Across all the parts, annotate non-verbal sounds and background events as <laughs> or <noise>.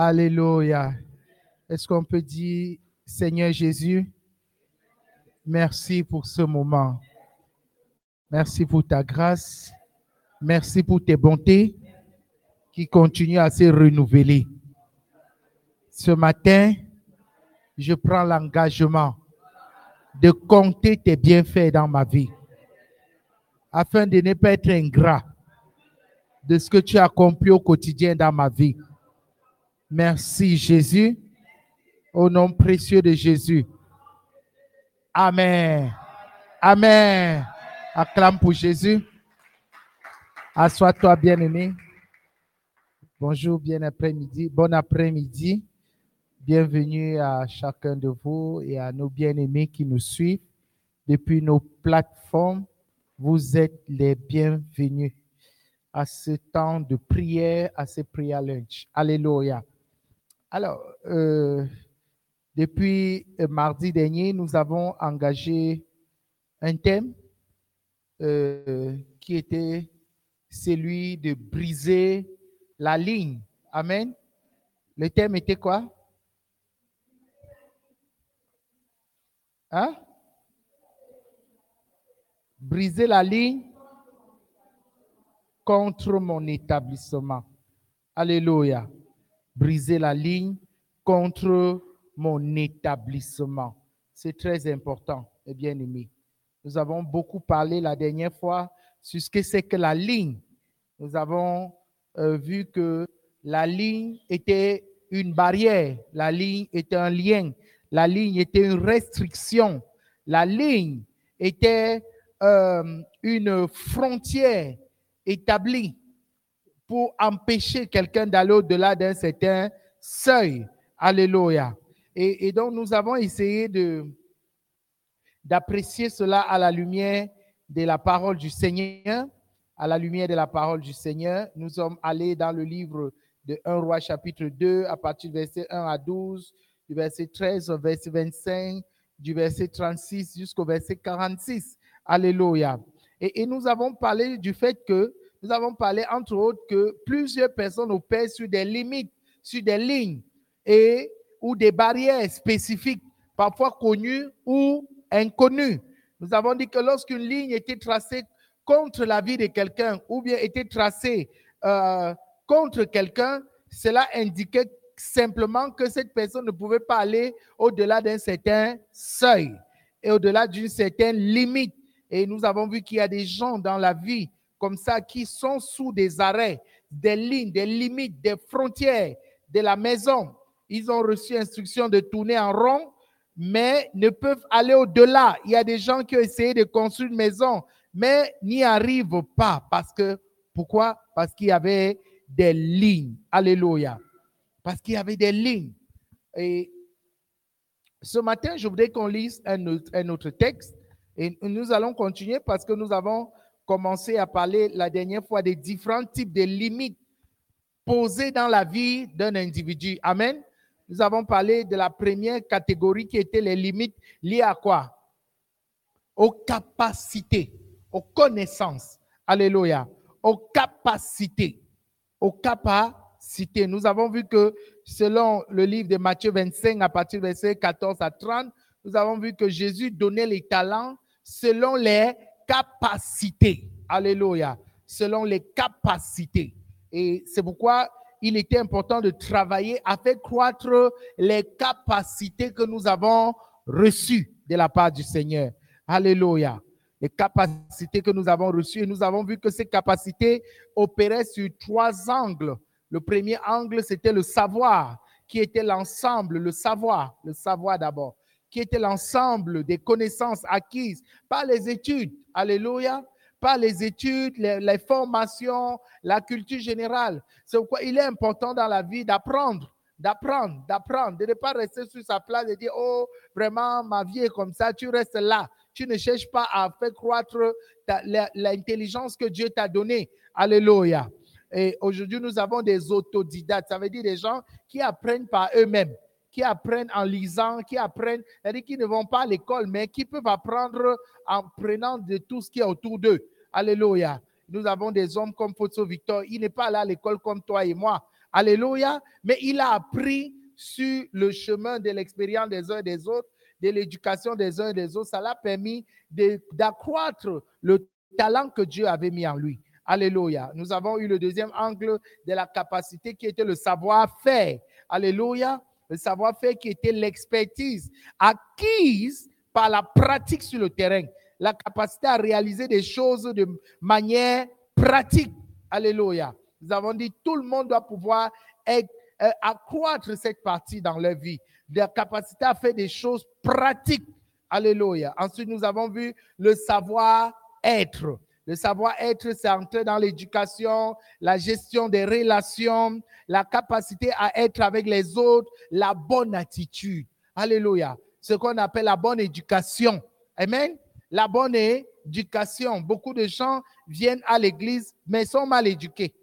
Alléluia. Est-ce qu'on peut dire, Seigneur Jésus, merci pour ce moment. Merci pour ta grâce. Merci pour tes bontés qui continuent à se renouveler. Ce matin, je prends l'engagement de compter tes bienfaits dans ma vie afin de ne pas être ingrat de ce que tu as accompli au quotidien dans ma vie. Merci Jésus, au nom précieux de Jésus. Amen. Amen. Acclame pour Jésus. Assois-toi, bien-aimé. Bonjour, bien après-midi. Bon après-midi. Bienvenue à chacun de vous et à nos bien-aimés qui nous suivent depuis nos plateformes. Vous êtes les bienvenus à ce temps de prière, à ce prières lunch. Alléluia. Alors, euh, depuis mardi dernier, nous avons engagé un thème euh, qui était celui de briser la ligne. Amen. Le thème était quoi? Hein? Briser la ligne contre mon établissement. Alléluia. Briser la ligne contre mon établissement. C'est très important et bien aimé. Nous avons beaucoup parlé la dernière fois sur ce que c'est que la ligne. Nous avons euh, vu que la ligne était une barrière, la ligne était un lien, la ligne était une restriction, la ligne était euh, une frontière établie pour empêcher quelqu'un d'aller au-delà d'un certain seuil. Alléluia. Et, donc, nous avons essayé de, d'apprécier cela à la lumière de la parole du Seigneur. À la lumière de la parole du Seigneur, nous sommes allés dans le livre de 1 roi chapitre 2 à partir du verset 1 à 12, du verset 13 au verset 25, du verset 36 jusqu'au verset 46. Alléluia. Et, nous avons parlé du fait que, nous avons parlé entre autres que plusieurs personnes opèrent sur des limites, sur des lignes et ou des barrières spécifiques, parfois connues ou inconnues. Nous avons dit que lorsqu'une ligne était tracée contre la vie de quelqu'un ou bien était tracée euh, contre quelqu'un, cela indiquait simplement que cette personne ne pouvait pas aller au-delà d'un certain seuil et au-delà d'une certaine limite. Et nous avons vu qu'il y a des gens dans la vie comme ça qui sont sous des arrêts, des lignes, des limites, des frontières de la maison. Ils ont reçu instruction de tourner en rond, mais ne peuvent aller au-delà. Il y a des gens qui ont essayé de construire une maison, mais n'y arrivent pas. Parce que, pourquoi? Parce qu'il y avait des lignes. Alléluia. Parce qu'il y avait des lignes. Et ce matin, je voudrais qu'on lise un autre, un autre texte. Et nous allons continuer parce que nous avons commencé à parler la dernière fois des différents types de limites posées dans la vie d'un individu. Amen. Nous avons parlé de la première catégorie qui était les limites liées à quoi? Aux capacités, aux connaissances. Alléluia. Aux capacités. Aux capacités. Nous avons vu que selon le livre de Matthieu 25, à partir du verset 14 à 30, nous avons vu que Jésus donnait les talents selon les capacités. Alléluia. Selon les capacités. Et c'est pourquoi il était important de travailler à faire croître les capacités que nous avons reçues de la part du Seigneur. Alléluia. Les capacités que nous avons reçues. Et nous avons vu que ces capacités opéraient sur trois angles. Le premier angle, c'était le savoir, qui était l'ensemble, le savoir, le savoir d'abord, qui était l'ensemble des connaissances acquises par les études. Alléluia par les études, les, formations, la culture générale. C'est pourquoi il est important dans la vie d'apprendre, d'apprendre, d'apprendre, de ne pas rester sur sa place et dire, oh, vraiment, ma vie est comme ça, tu restes là. Tu ne cherches pas à faire croître l'intelligence que Dieu t'a donnée. Alléluia. Et aujourd'hui, nous avons des autodidactes, ça veut dire des gens qui apprennent par eux-mêmes qui apprennent en lisant, qui apprennent, c'est-à-dire qui ne vont pas à l'école, mais qui peuvent apprendre en prenant de tout ce qui est autour d'eux. Alléluia. Nous avons des hommes comme Fosso Victor. Il n'est pas allé à l'école comme toi et moi. Alléluia. Mais il a appris sur le chemin de l'expérience des uns et des autres, de l'éducation des uns et des autres. Ça l'a permis d'accroître le talent que Dieu avait mis en lui. Alléluia. Nous avons eu le deuxième angle de la capacité qui était le savoir-faire. Alléluia. Le savoir-faire qui était l'expertise acquise par la pratique sur le terrain. La capacité à réaliser des choses de manière pratique. Alléluia. Nous avons dit tout le monde doit pouvoir euh, accroître cette partie dans leur vie. La capacité à faire des choses pratiques. Alléluia. Ensuite, nous avons vu le savoir-être. Le savoir-être, c'est dans l'éducation, la gestion des relations, la capacité à être avec les autres, la bonne attitude. Alléluia. Ce qu'on appelle la bonne éducation. Amen. La bonne éducation. Beaucoup de gens viennent à l'église, mais sont mal éduqués.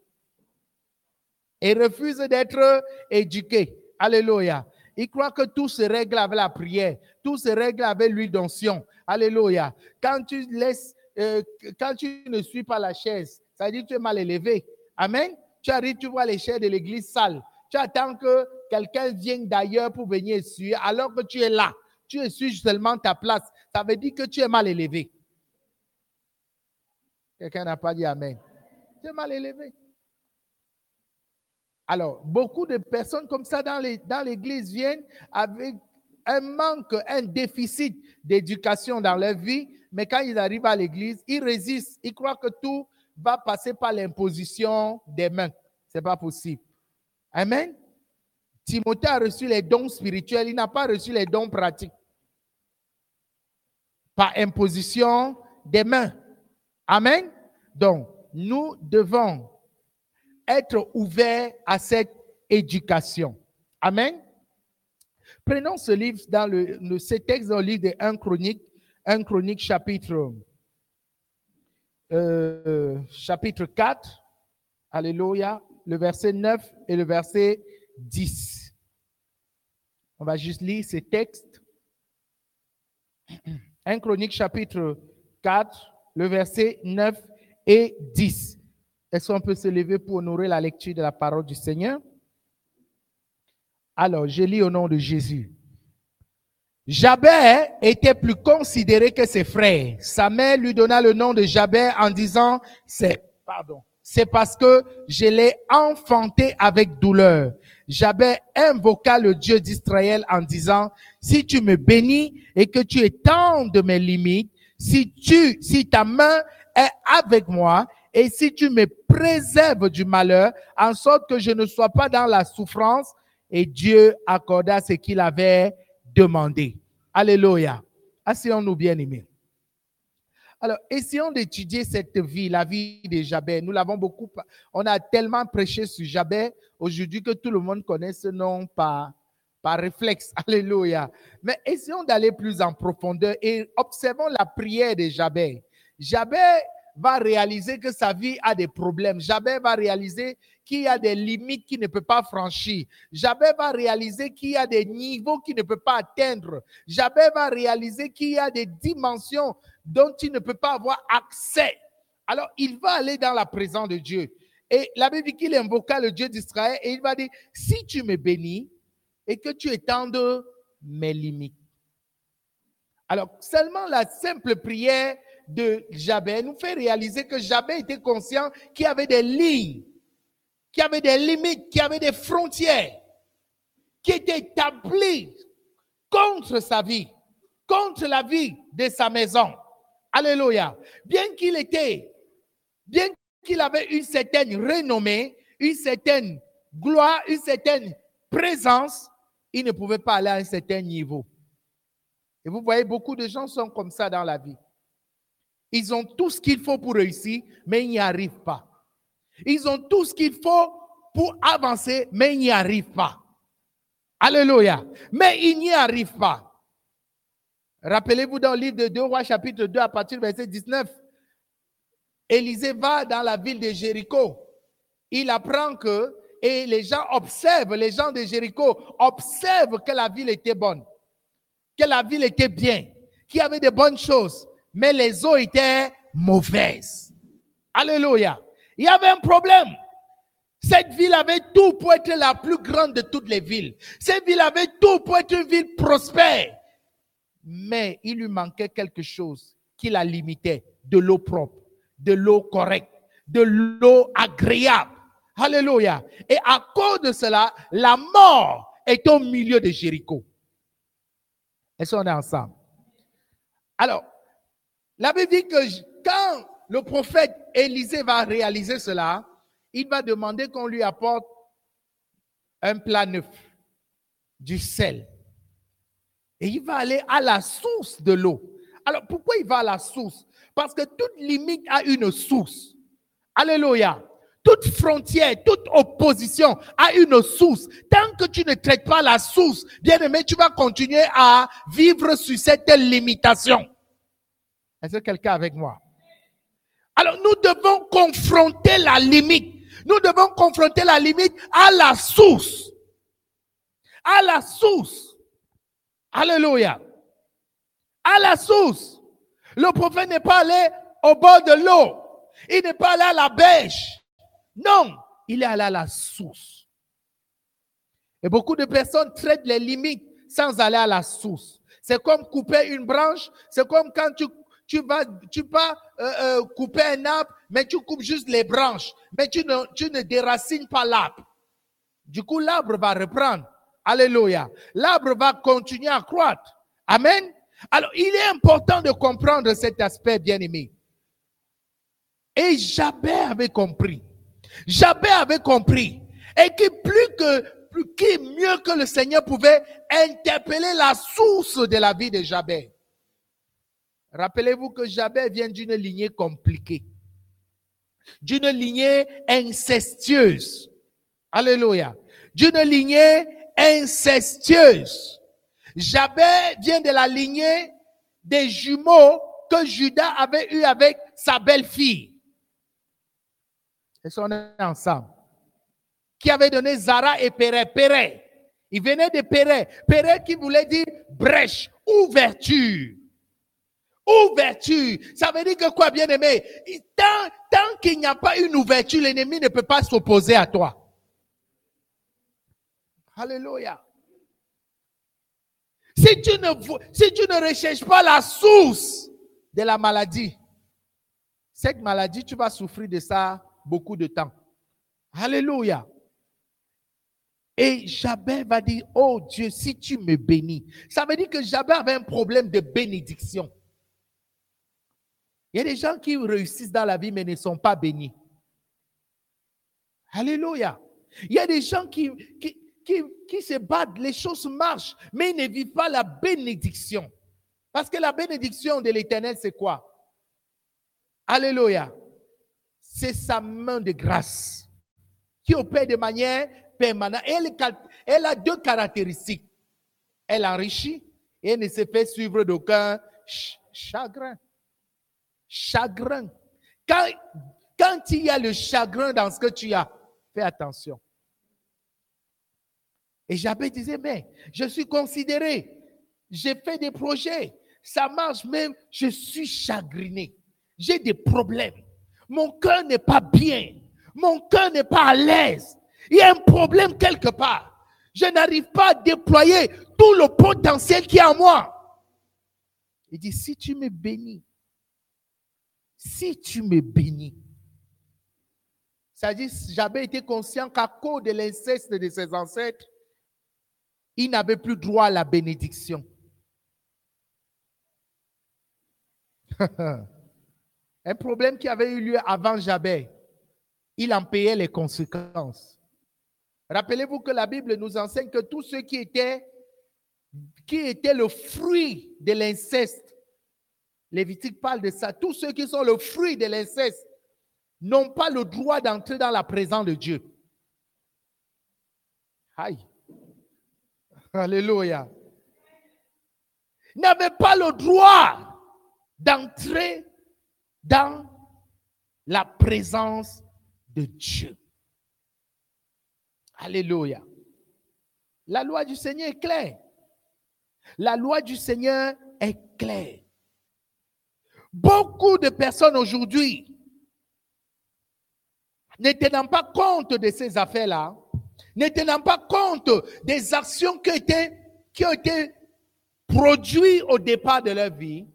Et refusent d'être éduqués. Alléluia. Ils croient que tout se règle avec la prière, tout se règle avec l'huile d'onction. Alléluia. Quand tu laisses euh, quand tu ne suis pas la chaise, ça veut dire que tu es mal élevé. Amen. Tu arrives, tu vois les chaises de l'église sales. Tu attends que quelqu'un vienne d'ailleurs pour venir essuyer, alors que tu es là. Tu essuies seulement ta place. Ça veut dire que tu es mal élevé. Quelqu'un n'a pas dit Amen. Tu es mal élevé. Alors, beaucoup de personnes comme ça dans l'église viennent avec un manque, un déficit d'éducation dans leur vie mais quand ils arrivent à l'église, ils résistent. Ils croient que tout va passer par l'imposition des mains. Ce n'est pas possible. Amen. Timothée a reçu les dons spirituels, il n'a pas reçu les dons pratiques. Par imposition des mains. Amen. Donc, nous devons être ouverts à cette éducation. Amen. Prenons ce livre dans le, ce texte dans le livre de 1 Chronique, 1 Chronique chapitre, euh, chapitre 4, Alléluia, le verset 9 et le verset 10. On va juste lire ces textes. 1 Chronique chapitre 4, le verset 9 et 10. Est-ce qu'on peut se lever pour honorer la lecture de la parole du Seigneur? Alors, je lis au nom de Jésus. Jabez était plus considéré que ses frères. Sa mère lui donna le nom de Jabez en disant, c'est, pardon, c'est parce que je l'ai enfanté avec douleur. Jabez invoqua le Dieu d'Israël en disant, si tu me bénis et que tu étendes mes limites, si tu, si ta main est avec moi et si tu me préserves du malheur, en sorte que je ne sois pas dans la souffrance, et Dieu accorda ce qu'il avait demander. Alléluia. Asseyons-nous bien aimés. Alors, essayons d'étudier cette vie, la vie de Jabez. Nous l'avons beaucoup, on a tellement prêché sur Jabez aujourd'hui que tout le monde connaît ce nom par, par réflexe. <laughs> Alléluia. Mais essayons d'aller plus en profondeur et observons la prière de Jabez. Jabez va réaliser que sa vie a des problèmes. Jabez va réaliser qu'il y a des limites qu'il ne peut pas franchir. Jabez va réaliser qu'il y a des niveaux qu'il ne peut pas atteindre. Jabez va réaliser qu'il y a des dimensions dont il ne peut pas avoir accès. Alors, il va aller dans la présence de Dieu. Et la Bible dit qu'il invoqua le Dieu d'Israël et il va dire, si tu me bénis et que tu étendes mes limites. Alors, seulement la simple prière de Jabez nous fait réaliser que Jabez était conscient qu'il y avait des lignes, qu'il y avait des limites, qu'il y avait des frontières qui étaient établies contre sa vie, contre la vie de sa maison. Alléluia. Bien qu'il était, bien qu'il avait une certaine renommée, une certaine gloire, une certaine présence, il ne pouvait pas aller à un certain niveau. Et vous voyez, beaucoup de gens sont comme ça dans la vie. Ils ont tout ce qu'il faut pour réussir, mais ils n'y arrivent pas. Ils ont tout ce qu'il faut pour avancer, mais ils n'y arrivent pas. Alléluia. Mais ils n'y arrivent pas. Rappelez-vous dans le livre de 2 Rois, chapitre 2, à partir du verset 19. Élisée va dans la ville de Jéricho. Il apprend que, et les gens observent, les gens de Jéricho observent que la ville était bonne, que la ville était bien, qu'il y avait de bonnes choses mais les eaux étaient mauvaises. Alléluia. Il y avait un problème. Cette ville avait tout pour être la plus grande de toutes les villes. Cette ville avait tout pour être une ville prospère. Mais il lui manquait quelque chose qui la limitait, de l'eau propre, de l'eau correcte, de l'eau agréable. Alléluia. Et à cause de cela, la mort est au milieu de Jéricho. Est-ce qu'on est ensemble? Alors, la Bible dit que quand le prophète Élisée va réaliser cela, il va demander qu'on lui apporte un plat neuf, du sel. Et il va aller à la source de l'eau. Alors, pourquoi il va à la source? Parce que toute limite a une source. Alléluia. Toute frontière, toute opposition a une source. Tant que tu ne traites pas la source, bien aimé, tu vas continuer à vivre sur cette limitation. Est-ce que quelqu'un avec moi? Alors nous devons confronter la limite. Nous devons confronter la limite à la source. À la source. Alléluia. À la source. Le prophète n'est pas allé au bord de l'eau. Il n'est pas allé à la bêche. Non, il est allé à la source. Et beaucoup de personnes traitent les limites sans aller à la source. C'est comme couper une branche. C'est comme quand tu, tu vas, tu vas euh, euh, couper un arbre, mais tu coupes juste les branches. Mais tu ne, tu ne déracines pas l'arbre. Du coup, l'arbre va reprendre. Alléluia. L'arbre va continuer à croître. Amen. Alors, il est important de comprendre cet aspect, bien aimé. Et Jabé avait compris. Jabé avait compris. Et que plus que, plus qui mieux que le Seigneur pouvait interpeller la source de la vie de Jabé. Rappelez-vous que Jabé vient d'une lignée compliquée. D'une lignée incestueuse. Alléluia. D'une lignée incestueuse. Jabé vient de la lignée des jumeaux que Judas avait eu avec sa belle-fille. Et sont ensemble? Qui avait donné Zara et Péret. Péret. Il venait de Péret. Péret qui voulait dire brèche, ouverture. Ouverture. Ça veut dire que quoi, bien aimé? Tant, tant qu'il n'y a pas une ouverture, l'ennemi ne peut pas s'opposer à toi. Alléluia. Si tu, ne, si tu ne recherches pas la source de la maladie, cette maladie, tu vas souffrir de ça beaucoup de temps. Alléluia. Et Jabez va dire, oh Dieu, si tu me bénis. Ça veut dire que Jabez avait un problème de bénédiction. Il y a des gens qui réussissent dans la vie mais ne sont pas bénis. Alléluia. Il y a des gens qui, qui, qui, qui se battent, les choses marchent, mais ils ne vivent pas la bénédiction. Parce que la bénédiction de l'éternel, c'est quoi? Alléluia c'est sa main de grâce qui opère de manière permanente. Elle, elle a deux caractéristiques. Elle enrichit et ne se fait suivre d'aucun chagrin. Chagrin. Quand, quand il y a le chagrin dans ce que tu as, fais attention. Et j'avais disait, mais je suis considéré, j'ai fait des projets, ça marche même, je suis chagriné, j'ai des problèmes. Mon cœur n'est pas bien. Mon cœur n'est pas à l'aise. Il y a un problème quelque part. Je n'arrive pas à déployer tout le potentiel qui est en moi. Il dit, si tu me bénis, si tu me bénis, dit, j'avais été conscient qu'à cause de l'inceste de ses ancêtres, il n'avait plus droit à la bénédiction. <laughs> Un problème qui avait eu lieu avant Jabez. Il en payait les conséquences. Rappelez-vous que la Bible nous enseigne que tous ceux qui étaient, qui étaient le fruit de l'inceste, Lévitique parle de ça, tous ceux qui sont le fruit de l'inceste n'ont pas le droit d'entrer dans la présence de Dieu. Aïe. Alléluia. N'avaient pas le droit d'entrer dans la présence de Dieu. Alléluia. La loi du Seigneur est claire. La loi du Seigneur est claire. Beaucoup de personnes aujourd'hui, ne tenant pas compte de ces affaires-là, ne tenant pas compte des actions qui, qui ont été produites au départ de leur vie,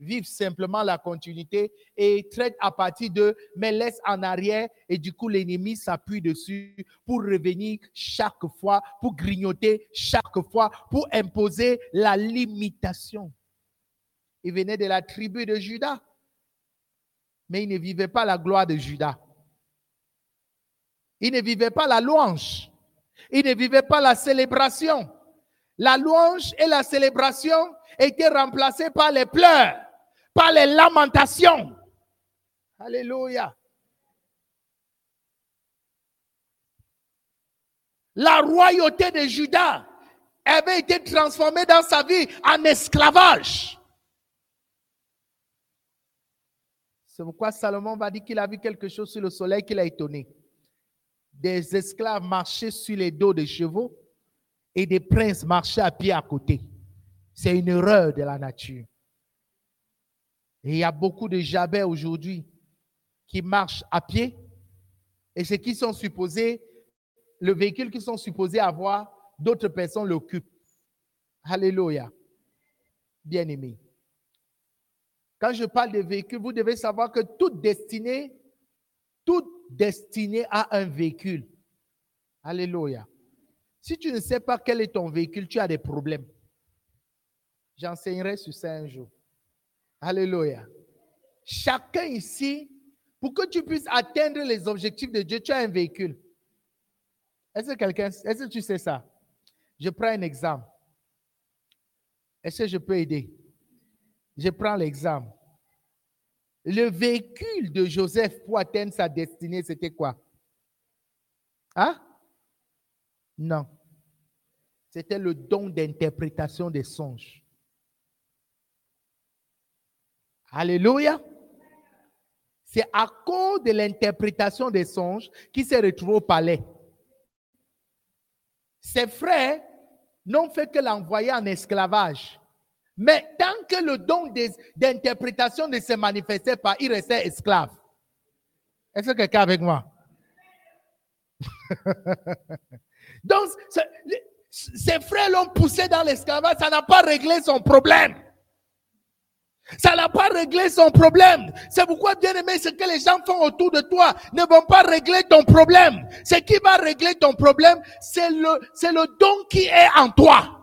vivent simplement la continuité et traitent à partir de, mais laissent en arrière et du coup l'ennemi s'appuie dessus pour revenir chaque fois, pour grignoter chaque fois, pour imposer la limitation. Il venait de la tribu de Judas, mais il ne vivait pas la gloire de Judas. Il ne vivait pas la louange. Il ne vivait pas la célébration. La louange et la célébration étaient remplacées par les pleurs, par les lamentations. Alléluia. La royauté de Judas avait été transformée dans sa vie en esclavage. C'est pourquoi Salomon va dire qu'il a vu quelque chose sur le soleil qui l'a étonné des esclaves marchaient sur les dos des chevaux et des princes marchaient à pied à côté. C'est une erreur de la nature. Et il y a beaucoup de jabets aujourd'hui qui marchent à pied et ce qui sont supposés, le véhicule qu'ils sont supposés avoir, d'autres personnes l'occupent. Alléluia. Bien aimé. Quand je parle de véhicule, vous devez savoir que toute destinée, toute destiné à un véhicule. Alléluia. Si tu ne sais pas quel est ton véhicule, tu as des problèmes. J'enseignerai sur ça un jour. Alléluia. Chacun ici, pour que tu puisses atteindre les objectifs de Dieu, tu as un véhicule. Est-ce que quelqu'un, est-ce que tu sais ça? Je prends un exemple. Est-ce que je peux aider? Je prends l'exemple. Le véhicule de Joseph pour atteindre sa destinée, c'était quoi? Hein? Non. C'était le don d'interprétation des songes. Alléluia. C'est à cause de l'interprétation des songes qu'il s'est retrouvé au palais. Ses frères n'ont fait que l'envoyer en esclavage. Mais tant que le don d'interprétation ne se manifestait pas, il restait esclave. Est-ce que quelqu'un avec moi? <laughs> Donc, ses frères l'ont poussé dans l'esclavage, ça n'a pas réglé son problème. Ça n'a pas réglé son problème. C'est pourquoi, bien aimé, ce que les gens font autour de toi ne vont pas régler ton problème. Ce qui va régler ton problème, c'est le, c'est le don qui est en toi.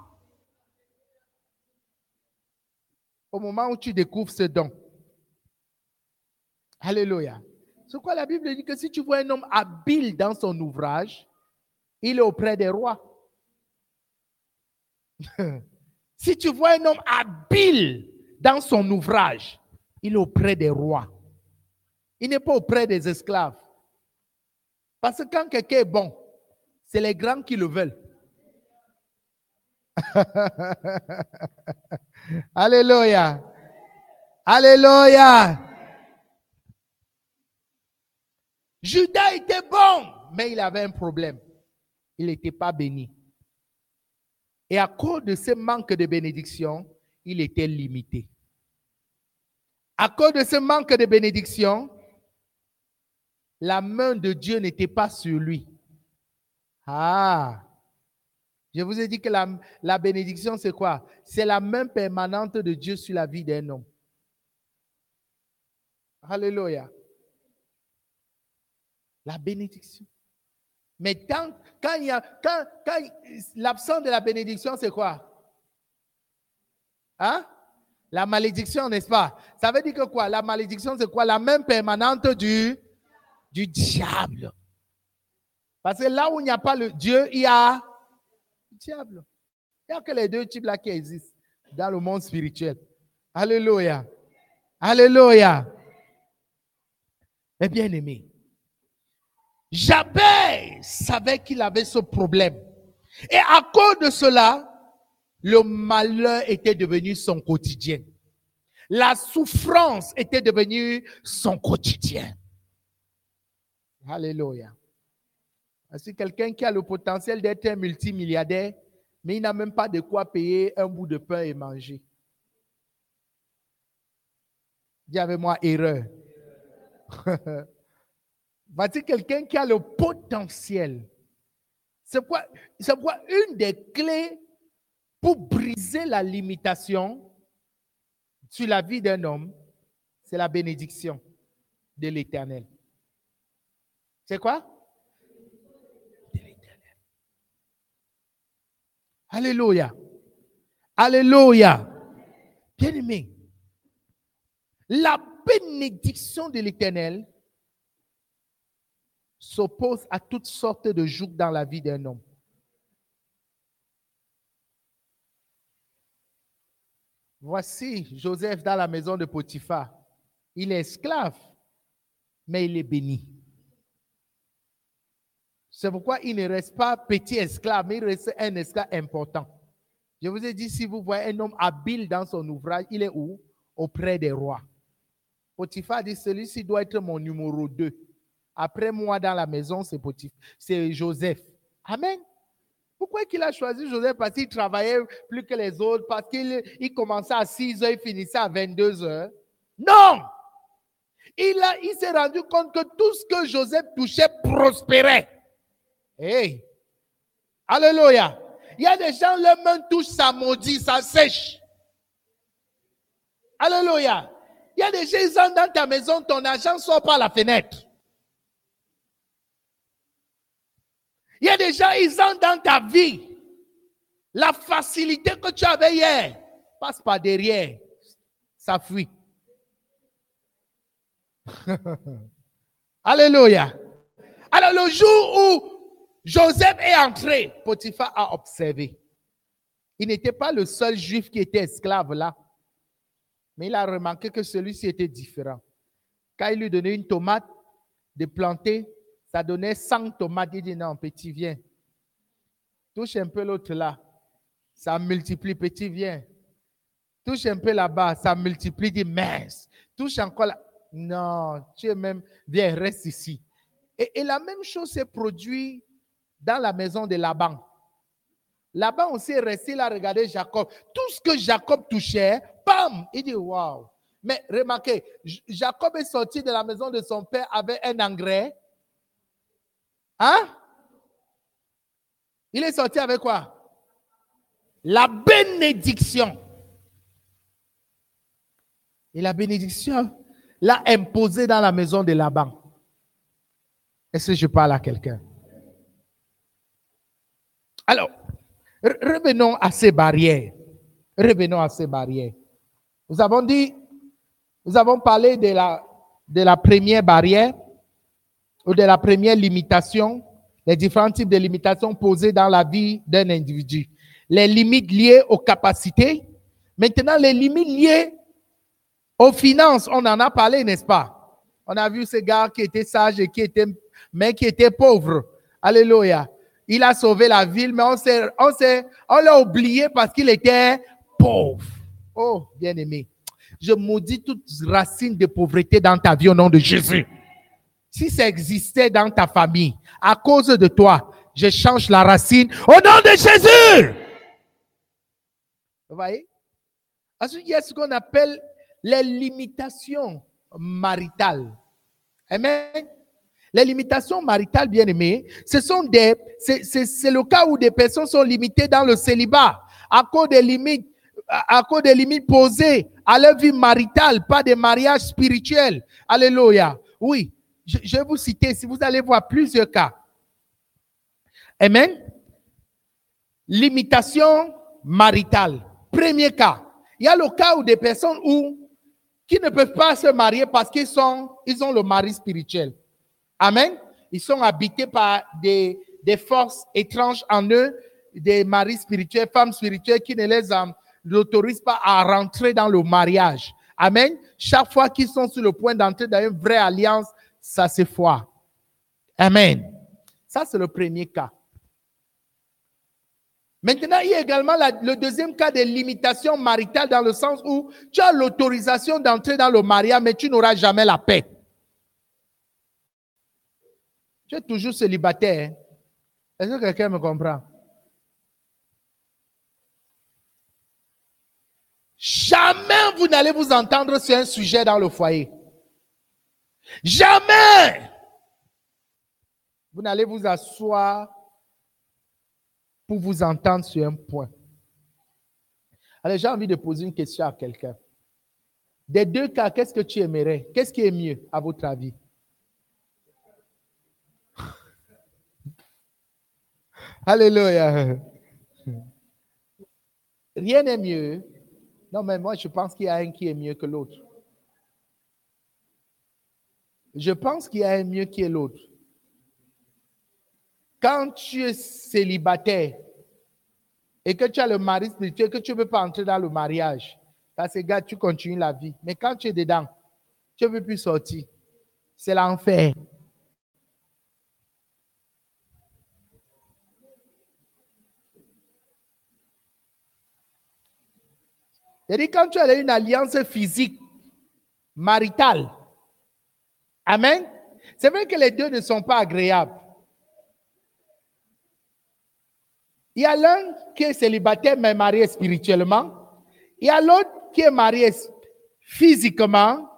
Au moment où tu découvres ce don. Alléluia. C'est quoi la Bible dit que si tu vois un homme habile dans son ouvrage, il est auprès des rois. <laughs> si tu vois un homme habile dans son ouvrage, il est auprès des rois. Il n'est pas auprès des esclaves. Parce que quand quelqu'un est bon, c'est les grands qui le veulent. <laughs> Alléluia. Alléluia. Judas était bon, mais il avait un problème. Il n'était pas béni. Et à cause de ce manque de bénédiction, il était limité. À cause de ce manque de bénédiction, la main de Dieu n'était pas sur lui. Ah, je vous ai dit que la, bénédiction, c'est quoi? C'est la main permanente de Dieu sur la vie d'un homme. Alléluia. La bénédiction. Mais quand, quand il y a, quand, l'absence de la bénédiction, c'est quoi? Hein? La malédiction, n'est-ce pas? Ça veut dire que quoi? La malédiction, c'est quoi? La main permanente du, du diable. Parce que là où il n'y a pas le Dieu, il y a diable. Il n'y a que les deux types là qui existent dans le monde spirituel. Alléluia. Alléluia. Mais bien aimé, Jabez savait qu'il avait ce problème. Et à cause de cela, le malheur était devenu son quotidien. La souffrance était devenue son quotidien. Alléluia. C'est quelqu'un qui a le potentiel d'être un multimilliardaire, mais il n'a même pas de quoi payer un bout de pain et manger. Dis avec moi erreur. <laughs> Voici quelqu'un qui a le potentiel. C'est quoi, c'est quoi une des clés pour briser la limitation sur la vie d'un homme, c'est la bénédiction de l'Éternel. C'est quoi? De l'Éternel. Alléluia. Alléluia. Bien-aimé, la bénédiction de l'Éternel s'oppose à toutes sortes de jougs dans la vie d'un homme. Voici Joseph dans la maison de Potiphar. Il est esclave, mais il est béni. C'est pourquoi il ne reste pas petit esclave, mais il reste un esclave important. Je vous ai dit, si vous voyez un homme habile dans son ouvrage, il est où? Auprès des rois. Potiphar dit, celui-ci doit être mon numéro 2. Après moi dans la maison, c'est c'est Joseph. Amen. Pourquoi qu'il a choisi Joseph? Parce qu'il travaillait plus que les autres, parce qu'il il commençait à 6 heures, il finissait à 22 heures. Non! Il, a, il s'est rendu compte que tout ce que Joseph touchait prospérait. Hey! Alléluia! Il y a des gens, leurs mains touchent, ça maudit, ça sèche. Alléluia! Il y a des gens, ils sont dans ta maison, ton argent sort par la fenêtre. Il y a des gens, ils ont dans ta vie. La facilité que tu avais hier passe par derrière. Ça fuit. <laughs> Alléluia. Alors le jour où Joseph est entré, Potiphar a observé. Il n'était pas le seul juif qui était esclave là. Mais il a remarqué que celui-ci était différent. Quand il lui donnait une tomate de planter, ça donnait 100 tomates. Il dit non, petit, viens. Touche un peu l'autre là. Ça multiplie, petit, viens. Touche un peu là-bas, ça multiplie, dit mince. Touche encore là. Non, tu es même, viens, reste ici. Et, la même chose s'est produite dans la maison de Laban. Laban aussi est resté là, regarder Jacob. Tout ce que Jacob touchait, bam, il dit waouh. Mais remarquez, Jacob est sorti de la maison de son père avec un engrais Hein? Il est sorti avec quoi? La bénédiction. Et la bénédiction l'a imposé dans la maison de Laban. Est-ce que je parle à quelqu'un? Alors, revenons à ces barrières. Revenons à ces barrières. Nous avons dit, nous avons parlé de la, première barrière, ou de la première limitation, les différents types de limitations posées dans la vie d'un individu. Les limites liées aux capacités. Maintenant, les limites liées aux finances, on en a parlé, n'est-ce pas? On a vu ce gars qui était sage et qui était, mais qui était pauvre. Alléluia. Il a sauvé la ville, mais on s'est, on s'est, on l'a oublié parce qu'il était pauvre. Oh, bien aimé. Je maudis toute racine de pauvreté dans ta vie au nom de Jésus. Si ça existait dans ta famille, à cause de toi, je change la racine au nom de Jésus. Vous voyez? Ensuite, il y a ce qu'on appelle les limitations maritales. Amen? Les limitations maritales, bien aimées, ce sont des, c'est le cas où des personnes sont limitées dans le célibat à cause des limites, à cause des limites posées à leur vie maritale, pas des mariages spirituels. Alléluia. Oui, je, vais vous citer, si vous allez voir plusieurs cas. Amen. Limitation maritale. Premier cas. Il y a le cas où des personnes où, qui ne peuvent pas se marier parce qu'ils sont, ils ont le mari spirituel. Amen. Ils sont habités par des, forces étranges en eux, des maris spirituels, femmes spirituelles qui ne les autorisent pas à rentrer dans le mariage. Amen. Chaque fois qu'ils sont sur le point d'entrer dans une vraie alliance, ça c'est foi. Amen. Ça, c'est le premier cas. Maintenant, il y a également le deuxième cas de limitation maritale dans le sens où tu as l'autorisation d'entrer dans le mariage, mais tu n'auras jamais la paix. Tu es toujours célibataire. Hein? Est-ce que quelqu'un me comprend? Jamais vous n'allez vous entendre sur un sujet dans le foyer. Jamais. Vous n'allez vous asseoir pour vous entendre sur un point. Alors, j'ai envie de poser une question à quelqu'un. Des deux cas, qu'est-ce que tu aimerais? Qu'est-ce qui est mieux, à votre avis? Alléluia. Rien n'est mieux. Non, mais moi, je pense qu'il y a un qui est mieux que l'autre. Je pense qu'il y a un mieux qui est l'autre. Quand tu es célibataire et que tu as le mari spirituel, que tu ne veux pas entrer dans le mariage, parce que, gars, tu continues la vie. Mais quand tu es dedans, tu ne veux plus sortir. C'est l'enfer. C'est-à-dire, quand tu as une alliance physique, maritale, Amen, c'est vrai que les deux ne sont pas agréables. Il y a l'un qui est célibataire mais marié spirituellement. Il y a l'autre qui est marié physiquement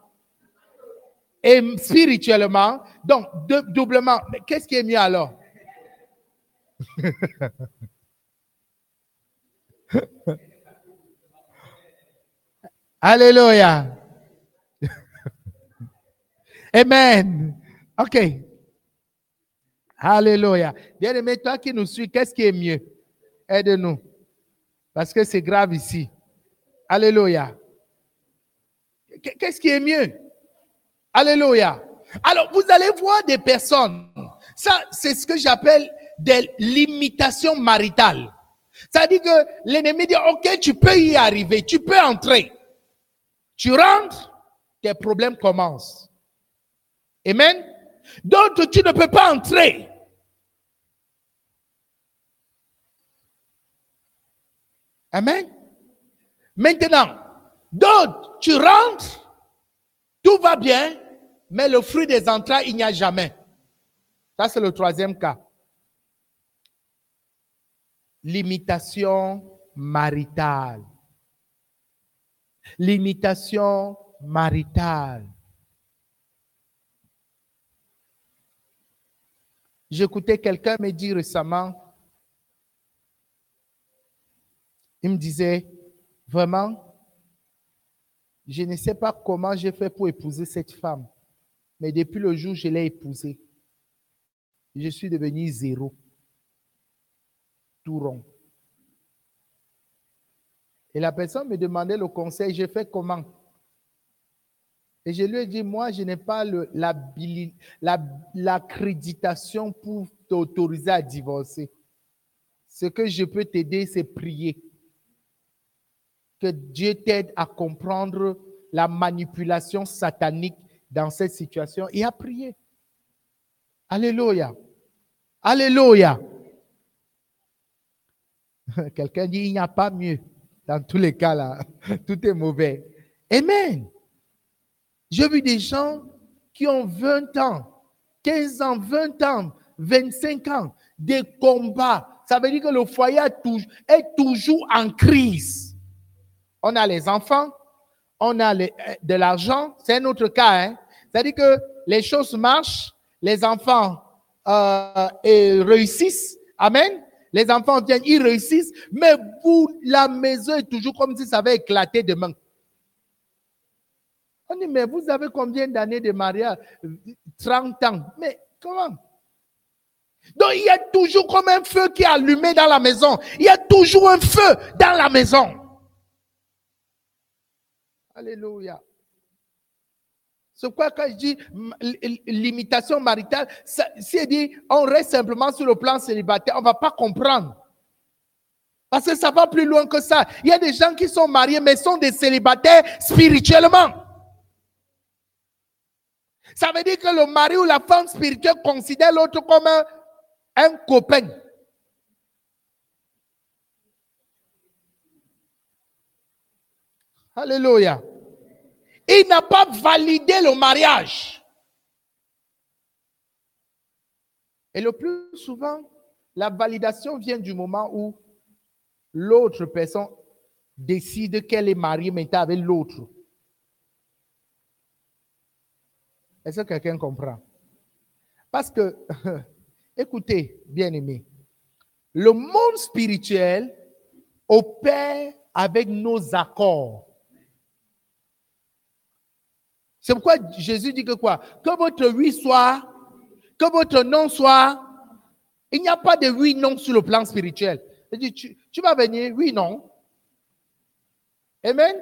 et spirituellement. Donc, doublement. Mais qu'est-ce qui est mieux alors? <laughs> Alléluia. Amen. OK. Alléluia. Bien-aimé, toi qui nous suis, qu'est-ce qui est mieux? Aide-nous. Parce que c'est grave ici. Alléluia. Qu'est-ce qui est mieux? Alléluia. Alors, vous allez voir des personnes. Ça, c'est ce que j'appelle des limitations maritales. Ça dit que l'ennemi dit, OK, tu peux y arriver, tu peux entrer. Tu rentres, tes problèmes commencent. Amen. D'autres, tu ne peux pas entrer. Amen. Maintenant, d'autres, tu rentres, tout va bien, mais le fruit des entrailles, il n'y a jamais. Ça, c'est le troisième cas. Limitation maritale. Limitation maritale. J'écoutais quelqu'un me dire récemment, il me disait, vraiment, je ne sais pas comment j'ai fait pour épouser cette femme, mais depuis le jour où je l'ai épousée, je suis devenu zéro, tout rond. Et la personne me demandait le conseil, j'ai fait comment? Et je lui ai dit, moi, je n'ai pas l'accréditation pour t'autoriser à divorcer. Ce que je peux t'aider, c'est prier. Que Dieu t'aide à comprendre la manipulation satanique dans cette situation et à prier. Alléluia. Alléluia. <laughs> Quelqu'un dit, il n'y a pas mieux. Dans tous les cas, là, <laughs> tout est mauvais. Amen. J'ai vu des gens qui ont 20 ans, 15 ans, 20 ans, 25 ans, des combats. Ça veut dire que le foyer est toujours en crise. On a les enfants, on a euh, de l'argent, c'est un autre cas. Hein? C'est-à-dire que les choses marchent, les enfants euh, réussissent. Amen. Les enfants viennent, ils réussissent, mais vous, la maison est toujours comme si ça avait éclaté demain. On dit, mais vous avez combien d'années de mariage? 30 ans. Mais comment Donc il y a toujours comme un feu qui est allumé dans la maison. Il y a toujours un feu dans la maison. Alléluia. C'est quoi quand je dis limitation maritale, si dit on reste simplement sur le plan célibataire, on ne va pas comprendre. Parce que ça va plus loin que ça. Il y a des gens qui sont mariés, mais sont des célibataires spirituellement. Ça veut dire que le mari ou la femme spirituelle considère l'autre comme un copain. Alléluia. Il n'a pas validé le mariage. Et le plus souvent, la validation vient du moment où l'autre personne décide qu'elle est mariée maintenant avec l'autre. Est-ce que quelqu'un comprend? Parce que <laughs> Écoutez, bien-aimés, le monde spirituel opère avec nos accords. C'est pourquoi Jésus dit que quoi? Que votre oui soit, que votre non soit. Il n'y a pas de oui, non sur le plan spirituel. Dit, tu, tu vas venir, oui, non. Amen?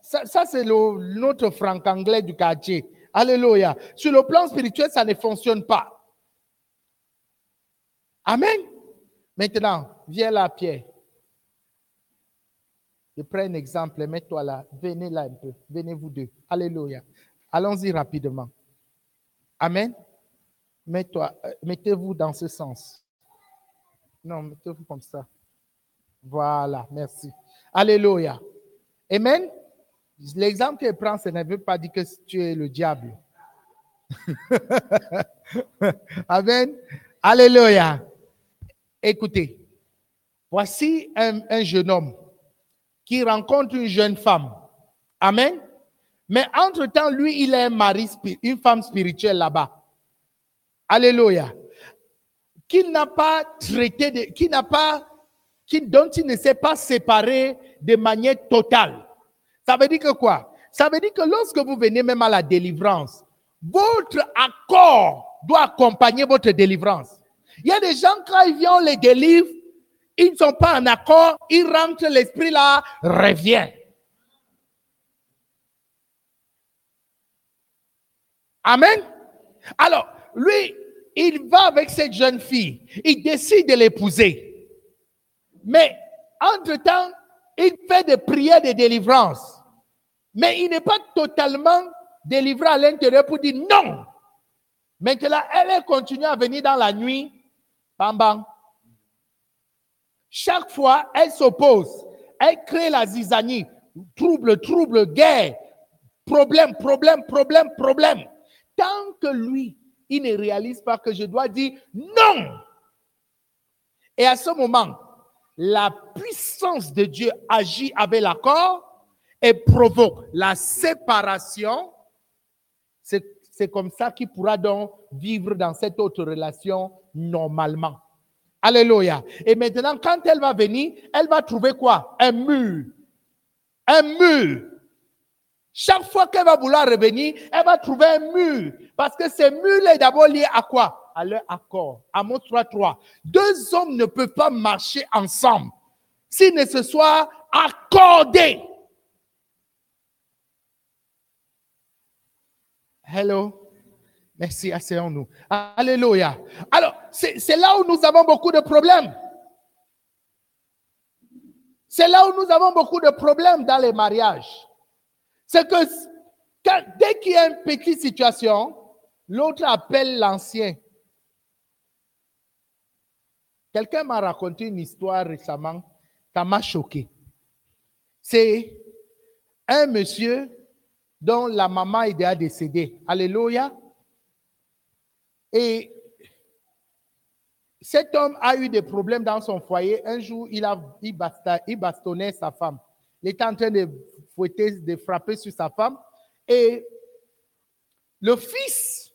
Ça, ça c'est notre franc anglais du quartier. Alléluia. Sur le plan spirituel, ça ne fonctionne pas. Amen? Maintenant, viens là, Pierre. Je prends un exemple, mets-toi là. Venez là un peu. Venez vous deux. Alléluia. Allons-y rapidement. Amen. Euh, mettez-vous dans ce sens. Non, mettez-vous comme ça. Voilà, merci. Alléluia. Amen. L'exemple que je prends, ça ne veut pas dire que tu es le diable. <laughs> Amen. Alléluia. Écoutez, voici un jeune homme qui rencontre une jeune femme. Amen. Mais entre-temps, lui, il est un mari, une femme spirituelle là-bas. Alléluia. Qu'il n'a pas traité, de, qui n'a pas, qui, dont il ne s'est pas séparé de manière totale. Ça veut dire que quoi? Ça veut dire que lorsque vous venez même à la délivrance, votre accord doit accompagner votre délivrance. Il y a des gens, quand ils viennent, on les délivre, ils ne sont pas en accord, ils rentrent, l'esprit là revient. Amen. Alors, lui, il va avec cette jeune fille. Il décide de l'épouser. Mais, entre-temps, il fait des prières de délivrance. Mais il n'est pas totalement délivré à l'intérieur pour dire non. Maintenant, elle continue à venir dans la nuit. Bam, bam. Chaque fois, elle s'oppose. Elle crée la zizanie. Trouble, trouble, guerre. Problème, problème, problème, problème. Tant que lui, il ne réalise pas que je dois dire non. Et à ce moment, la puissance de Dieu agit avec l'accord et provoque la séparation. C'est comme ça qu'il pourra donc vivre dans cette autre relation normalement. Alléluia. Et maintenant, quand elle va venir, elle va trouver quoi? Un mur. Un mur. Chaque fois qu'elle va vouloir revenir, elle va trouver un mur. Parce que ce mur-là est d'abord lié à quoi? À leur accord. Amos 3.3. Deux hommes ne peuvent pas marcher ensemble s'ils ne se soient accordés. Hello? Merci, asseyons-nous. Alléluia. Alors, c'est là où nous avons beaucoup de problèmes. C'est là où nous avons beaucoup de problèmes dans les mariages. C'est que dès qu'il y a une petite situation, l'autre appelle l'ancien. Quelqu'un m'a raconté une histoire récemment, ça m'a choqué. C'est un monsieur dont la maman est déjà décédée. Alléluia. Et cet homme a eu des problèmes dans son foyer. Un jour, il, a, il, basta- il bastonnait sa femme. Il était en train de fouetter, de frapper sur sa femme. Et le fils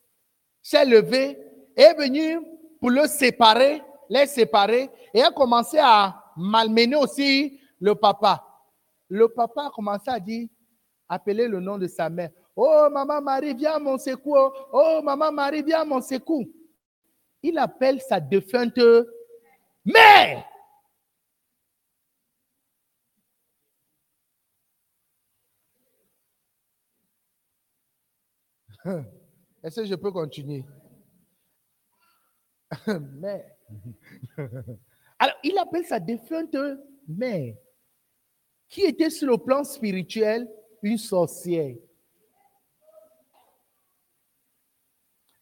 s'est levé et est venu pour le séparer, les séparer, et a commencé à malmener aussi le papa. Le papa a commencé à dire, appeler le nom de sa mère. Oh, maman Marie, viens mon secours. Oh, maman Marie, viens mon secours. Il appelle sa défunte mère. Est-ce que je peux continuer? <laughs> mère. Alors, il appelle sa défunte mère, qui était sur le plan spirituel une sorcière.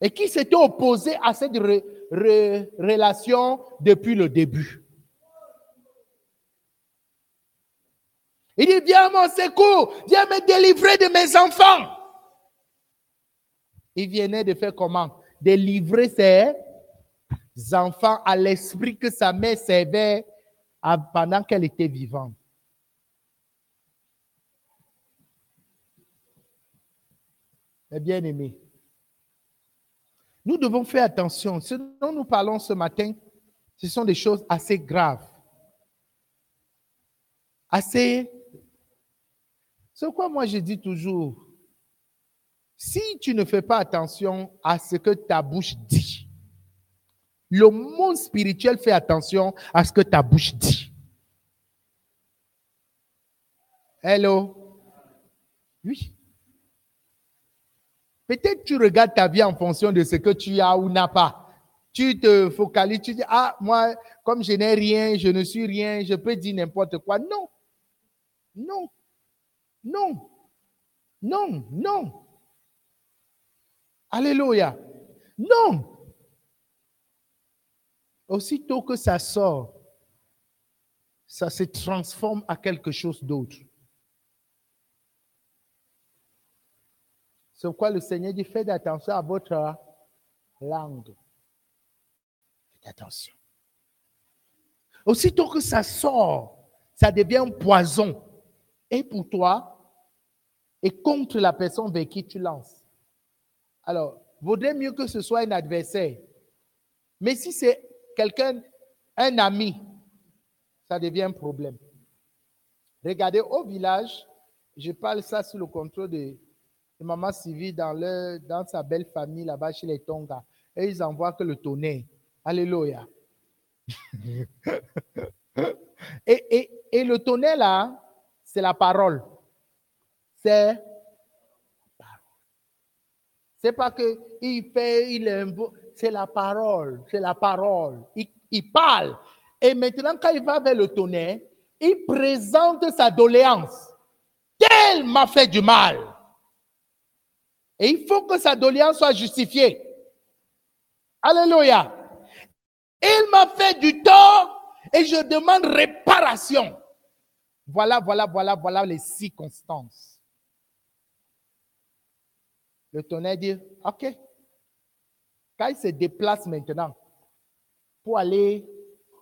Et qui s'était opposée à cette re- re- relation depuis le début. Il dit, viens à mon secours, viens me délivrer de mes enfants. Il venait de faire comment? Délivrer ses enfants à l'esprit que sa mère servait pendant qu'elle était vivante. Mes bien-aimés, Nous devons faire attention. Ce dont nous parlons ce matin, ce sont des choses assez graves. Assez. C'est quoi moi je dis toujours Si tu ne fais pas attention à ce que ta bouche dit, le monde spirituel fait attention à ce que ta bouche dit. Hello? Oui. Peut-être tu regardes ta vie en fonction de ce que tu as ou n'as pas. Tu te focalises, tu dis, ah, moi, comme je n'ai rien, je ne suis rien, je peux dire n'importe quoi. Non. Non. Non. Non. Non. Alléluia. Non. Aussitôt que ça sort, ça se transforme à quelque chose d'autre. C'est pourquoi le Seigneur dit faites attention à votre langue. Faites attention. Aussitôt que ça sort, ça devient un poison. Et pour toi, et contre la personne vers qui tu lances. Alors, vaudrait mieux que ce soit un adversaire. Mais si c'est quelqu'un, un ami, ça devient un problème. Regardez, au village, je parle ça sous le contrôle de maman Sylvie dans, sa belle famille là-bas chez les Tonga. Et ils envoient que le tonnerre. Alléluia. <laughs> et, et, le tonnerre là, c'est la parole. C'est c'est pas que il fait, il c'est la parole, c'est la parole. Il, il, parle. Et maintenant, quand il va vers le tonnerre, il présente sa doléance. Tel m'a fait du mal. Et il faut que sa doléance soit justifiée. Alléluia. Il m'a fait du tort et je demande réparation. Voilà, voilà, voilà, voilà les circonstances. Le tonnerre dit, OK. Quand il se déplace maintenant pour aller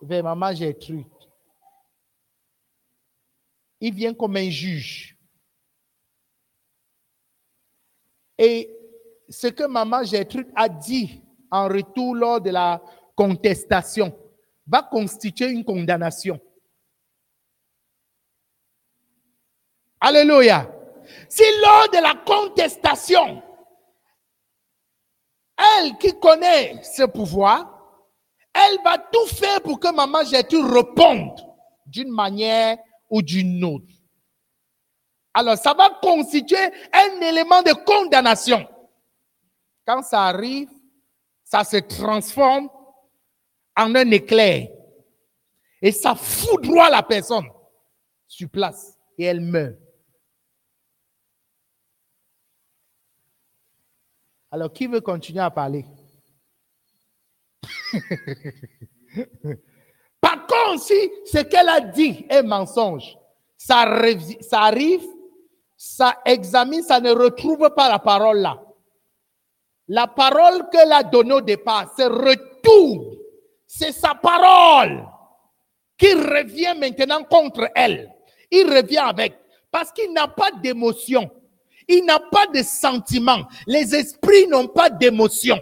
vers maman Gertrude, il vient comme un juge. Et ce que maman Gertrude a dit en retour lors de la contestation va constituer une condamnation. Alléluia. Si lors de la contestation, elle qui connaît ce pouvoir, elle va tout faire pour que maman Gertrude réponde d'une manière ou d'une autre. Alors, ça va constituer un élément de condamnation. Quand ça arrive, ça se transforme en un éclair. Et ça foudroie la personne sur place et elle meurt. Alors, qui veut continuer à parler? <laughs> Par contre, si ce qu'elle a dit est mensonge, ça, ça arrive ça examine, ça ne retrouve pas la parole là. La parole qu'elle a donnée au départ, c'est retour. C'est sa parole qui revient maintenant contre elle. Il revient avec. Parce qu'il n'a pas d'émotion. Il n'a pas de sentiment. Les esprits n'ont pas d'émotion.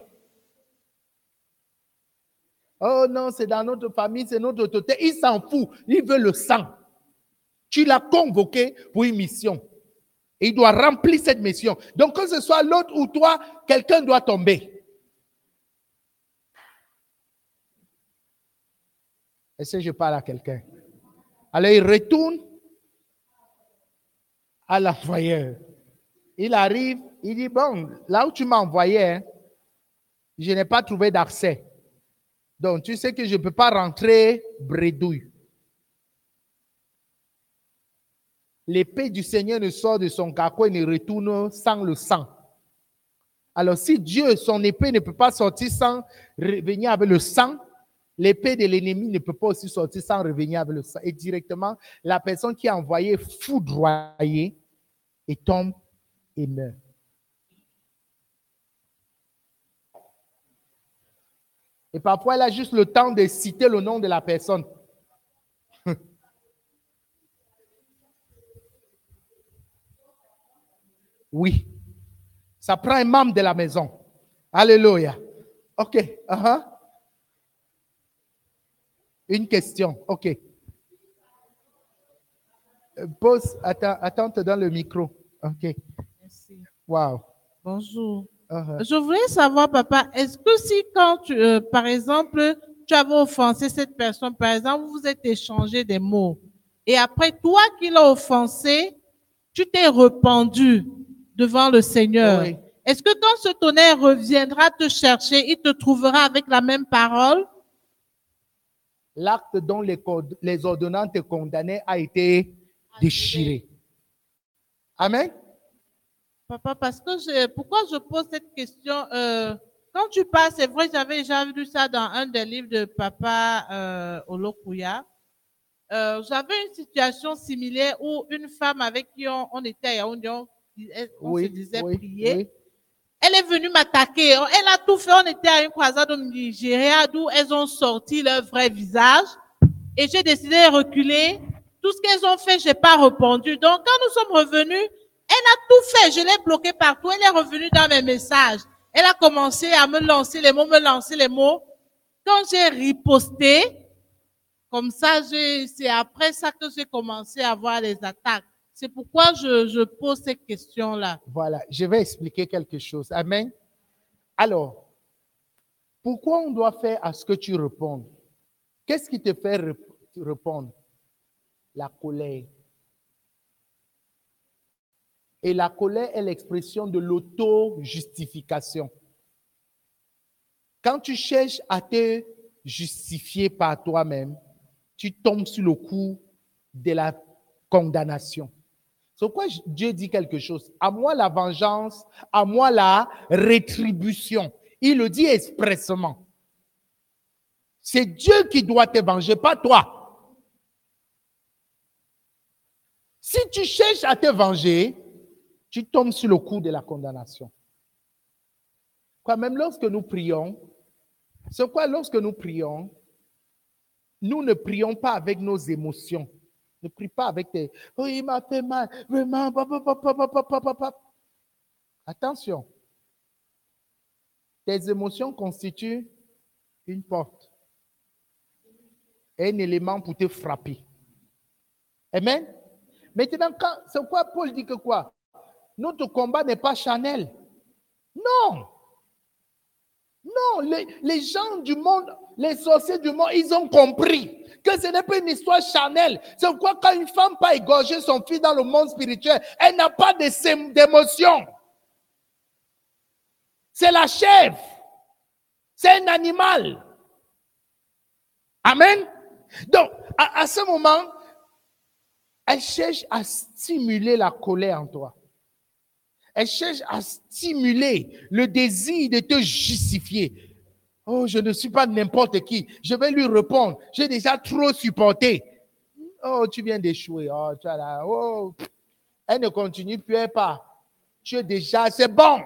Oh non, c'est dans notre famille, c'est notre autorité. Il s'en fout. Il veut le sang. Tu l'as convoqué pour une mission il doit remplir cette mission. Donc, que ce soit l'autre ou toi, quelqu'un doit tomber. Est-ce que je parle à quelqu'un? Alors, il retourne à l'envoyeur. Il arrive, il dit, bon, là où tu m'as envoyé, je n'ai pas trouvé d'accès. Donc, tu sais que je ne peux pas rentrer bredouille. l'épée du Seigneur ne sort de son carquois et ne retourne sans le sang. Alors si Dieu, son épée ne peut pas sortir sans revenir avec le sang, l'épée de l'ennemi ne peut pas aussi sortir sans revenir avec le sang. Et directement, la personne qui a envoyé foudroyé et tombe et parfois, elle a juste le temps de citer le nom de la personne. <laughs> Oui. Ça prend un membre de la maison. Alléluia. OK. uh-huh. Une question. OK. Euh, Pose, attends, attends, te le micro. OK. Wow. Bonjour. Uh-huh. Je voulais savoir, papa, est-ce que si quand, tu, euh, par exemple, tu avais offensé cette personne, par exemple, vous vous êtes échangé des mots, et après, toi qui l'as offensé, tu t'es rependu devant le Seigneur. Oui. Est-ce que quand ce tonnerre reviendra te chercher, il te trouvera avec la même parole? L'acte dont les, les ordonnances te condamnaient a été déchiré. Amen? Papa, parce que je, pourquoi je pose cette question euh, Quand tu parles, c'est vrai, j'avais déjà vu ça dans un des livres de Papa euh, Olokuya. Euh, j'avais une situation similaire où une femme avec qui on, on était à Yaoundé, on, on se disait oui, prier. oui. Elle est venue m'attaquer. Elle a tout fait. On était à une croisade au Nigeria d'où elles ont sorti leur vrai visage. Et j'ai décidé de reculer. Tout ce qu'elles ont fait, j'ai pas répondu. Donc, quand nous sommes revenus, elle a tout fait. Je l'ai bloqué partout. Elle est revenue dans mes messages. Elle a commencé à me lancer les mots, me lancer les mots. Quand j'ai riposté, comme ça, c'est après ça que j'ai commencé à avoir les attaques. C'est pourquoi je, je pose cette question-là. Voilà, je vais expliquer quelque chose. Amen. Alors, pourquoi on doit faire à ce que tu répondes? Qu'est-ce qui te fait rép- répondre? La colère. Et la colère est l'expression de l'auto-justification. Quand tu cherches à te justifier par toi-même, tu tombes sur le coup de la condamnation. C'est pourquoi Dieu dit quelque chose. À moi la vengeance, à moi la rétribution. Il le dit expressement. C'est Dieu qui doit te venger, pas toi. Si tu cherches à te venger, tu tombes sur le coup de la condamnation. Quoi même lorsque nous prions, c'est quoi lorsque nous prions, nous ne prions pas avec nos émotions. Ne prie pas avec tes Oh, il m'a fait mal, vraiment. Attention. Tes émotions constituent une porte, un élément pour te frapper. Amen? Maintenant, c'est quoi Paul dit que quoi? Notre combat n'est pas charnel. Non. Non, les, gens du monde, les sorciers du monde, ils ont compris que ce n'est pas une histoire charnelle. C'est pourquoi quand une femme pas égorger son fils dans le monde spirituel, elle n'a pas d'émotion. C'est la chèvre. C'est un animal. Amen. Donc, à ce moment, elle cherche à stimuler la colère en toi. Elle cherche à stimuler le désir de te justifier. Oh, je ne suis pas n'importe qui. Je vais lui répondre. J'ai déjà trop supporté. Oh, tu viens d'échouer. Oh, tu as là. Oh, elle ne continue plus pas. Tu es déjà, c'est bon.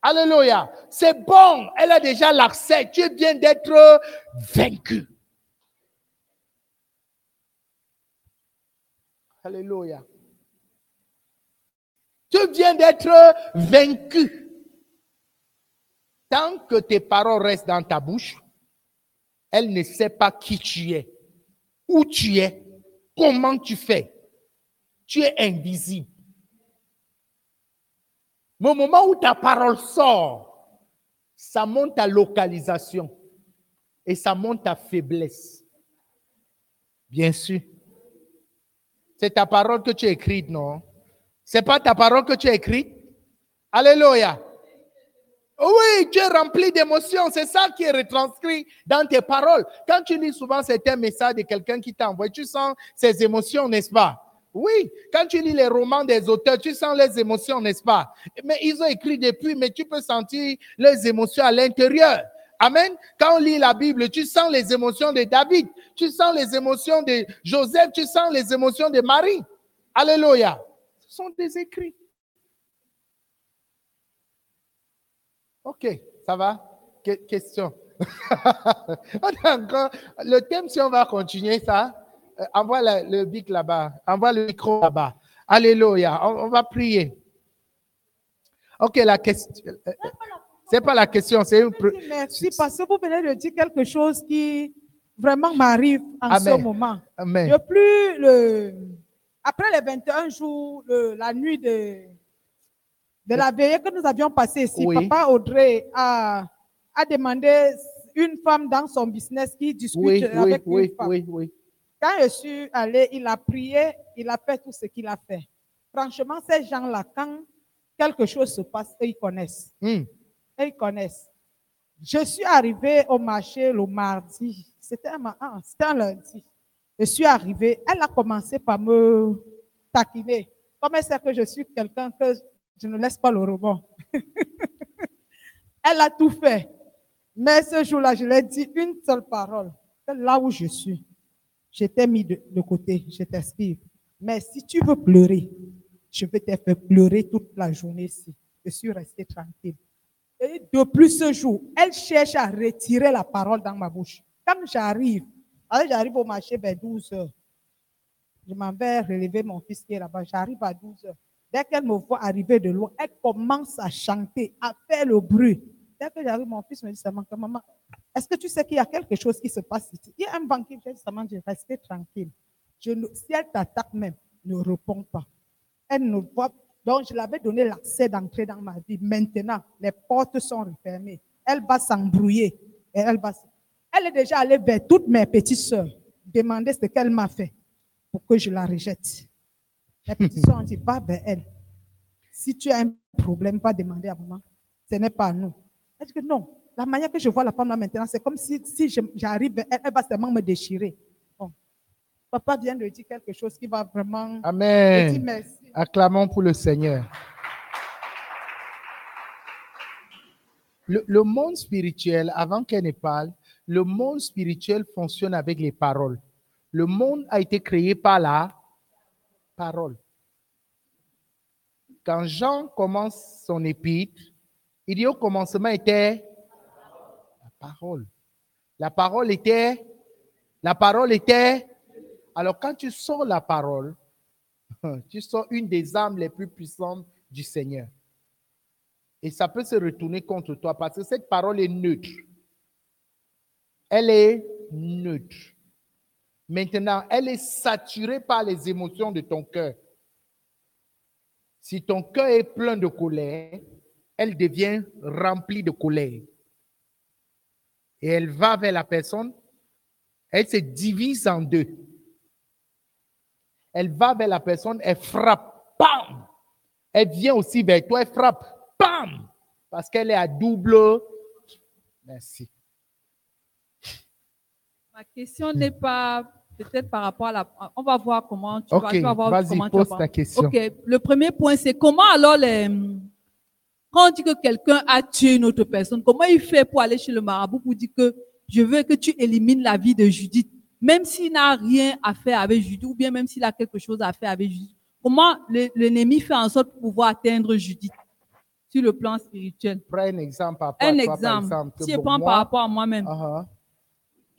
Alléluia. C'est bon. Elle a déjà l'accès. Tu viens d'être vaincu. Alléluia. Tu viens d'être vaincu. Tant que tes paroles restent dans ta bouche, elle ne sait pas qui tu es, où tu es, comment tu fais. Tu es invisible. Mais au moment où ta parole sort, ça monte ta localisation et ça monte ta faiblesse. Bien sûr. C'est ta parole que tu as écrite, non? C'est pas ta parole que tu as écrite? Alléluia. Oui, tu es rempli d'émotions. C'est ça qui est retranscrit dans tes paroles. Quand tu lis souvent certains messages de quelqu'un qui t'a envoyé, tu sens ses émotions, n'est-ce pas? Oui, quand tu lis les romans des auteurs, tu sens les émotions, n'est-ce pas? Mais ils ont écrit depuis, mais tu peux sentir les émotions à l'intérieur. Amen. Quand on lit la Bible, tu sens les émotions de David, tu sens les émotions de Joseph, tu sens les émotions de Marie. Alléluia. Sont des écrits. Ok, ça va? Que- question. <laughs> a encore le thème, si on va continuer ça, euh, envoie la- le bic là-bas, envoie le micro là-bas. Alléluia. On, on va prier. Ok, la question. euh, euh, C'est pas la question, c'est une. Merci parce que vous venez de dire quelque chose qui vraiment m'arrive en ce Amen. moment. Amen. Depuis le, après les 21 jours, le- la nuit de, de la veillée que nous avions passée ici, Oui. Papa Audrey a, a demandé une femme dans son business qui discute Oui, avec oui, une femme. oui, oui. Quand je suis allée, il a prié, il a fait tout ce qu'il a fait. Franchement, ces gens-là, quand quelque chose se passe, eux, ils connaissent. Hmm. Ils connaissent. Je suis arrivée au marché le mardi. C'était un, ah, c'était un lundi. Je suis arrivée. Elle a commencé par me taquiner. Comme elle sait que je suis quelqu'un que je ne laisse pas le rebond. <laughs> elle a tout fait. Mais ce jour-là, je lui ai dit une seule parole. Là où je suis, je t'ai mis de, de côté, je t'explique. Mais si tu veux pleurer, je vais te faire pleurer toute la journée ici. Je suis restée tranquille. Et depuis ce jour, elle cherche à retirer la parole dans ma bouche. Quand j'arrive, alors j'arrive au marché vers 12 heures. Je m'en vais relever mon fils qui est là-bas. J'arrive à 12 heures. Dès qu'elle me voit arriver de loin, elle commence à chanter, à faire le bruit. Dès que j'arrive, mon fils me dit seulement que maman, est-ce que tu sais qu'il y a quelque chose qui se passe ici? Il y a un banquier, j'ai dit seulement, je rester tranquille. Je ne- si elle t'attaque même, ne réponds pas. Elle ne voit. Donc, je l'avais donné l'accès d'entrer dans ma vie. Maintenant, les portes sont refermées. Elle va s'embrouiller. Et elle va. s- Elle est déjà allée vers toutes mes petites sœurs, demander ce qu'elle m'a fait pour que je la rejette. Les petites sœurs ont dit, va vers elle. Si tu as un problème, va demander à maman. Ce n'est pas à nous. Elle dit que non. La manière que je vois la femme là maintenant, c'est comme si, si j'arrive, vers elle, elle va seulement me déchirer. Bon. Papa vient de dire quelque chose qui va vraiment. Amen. merci. Acclamons pour le Seigneur. Le, le monde spirituel, avant qu'elle ne parle, le monde spirituel fonctionne avec les paroles. Le monde a été créé par la parole. Quand Jean commence son épître, il dit au commencement était la parole. La parole était, la parole était. Alors quand tu sors la parole, <laughs> tu sors une des âmes les plus puissantes du Seigneur. Et ça peut se retourner contre toi parce que cette parole est neutre. Elle est neutre. Maintenant, elle est saturée par les émotions de ton cœur. Si ton cœur est plein de colère, elle devient remplie de colère. Et elle va vers la personne, elle se divise en deux elle va vers la personne, elle frappe, bam! Elle vient aussi vers toi, elle frappe, bam! Parce qu'elle est à double. Merci. Ma question n'est pas peut-être par rapport à la. On va voir comment tu vas, tu vas voir comment tu pose vas ta question. Ok, le premier point, c'est comment alors les. Quand on dit que quelqu'un a tué une autre personne, comment il fait pour aller chez le marabout pour dire que je veux que tu élimines la vie de Judith, même s'il n'a rien à faire avec Judith, ou bien même s'il a quelque chose à faire avec Judith. Comment le- l'ennemi fait en sorte pour pouvoir atteindre Judith sur le plan spirituel? Prends un exemple par rapport à Un toi, par exemple. exemple, que Si je prends moi- par rapport à moi-même. Ah.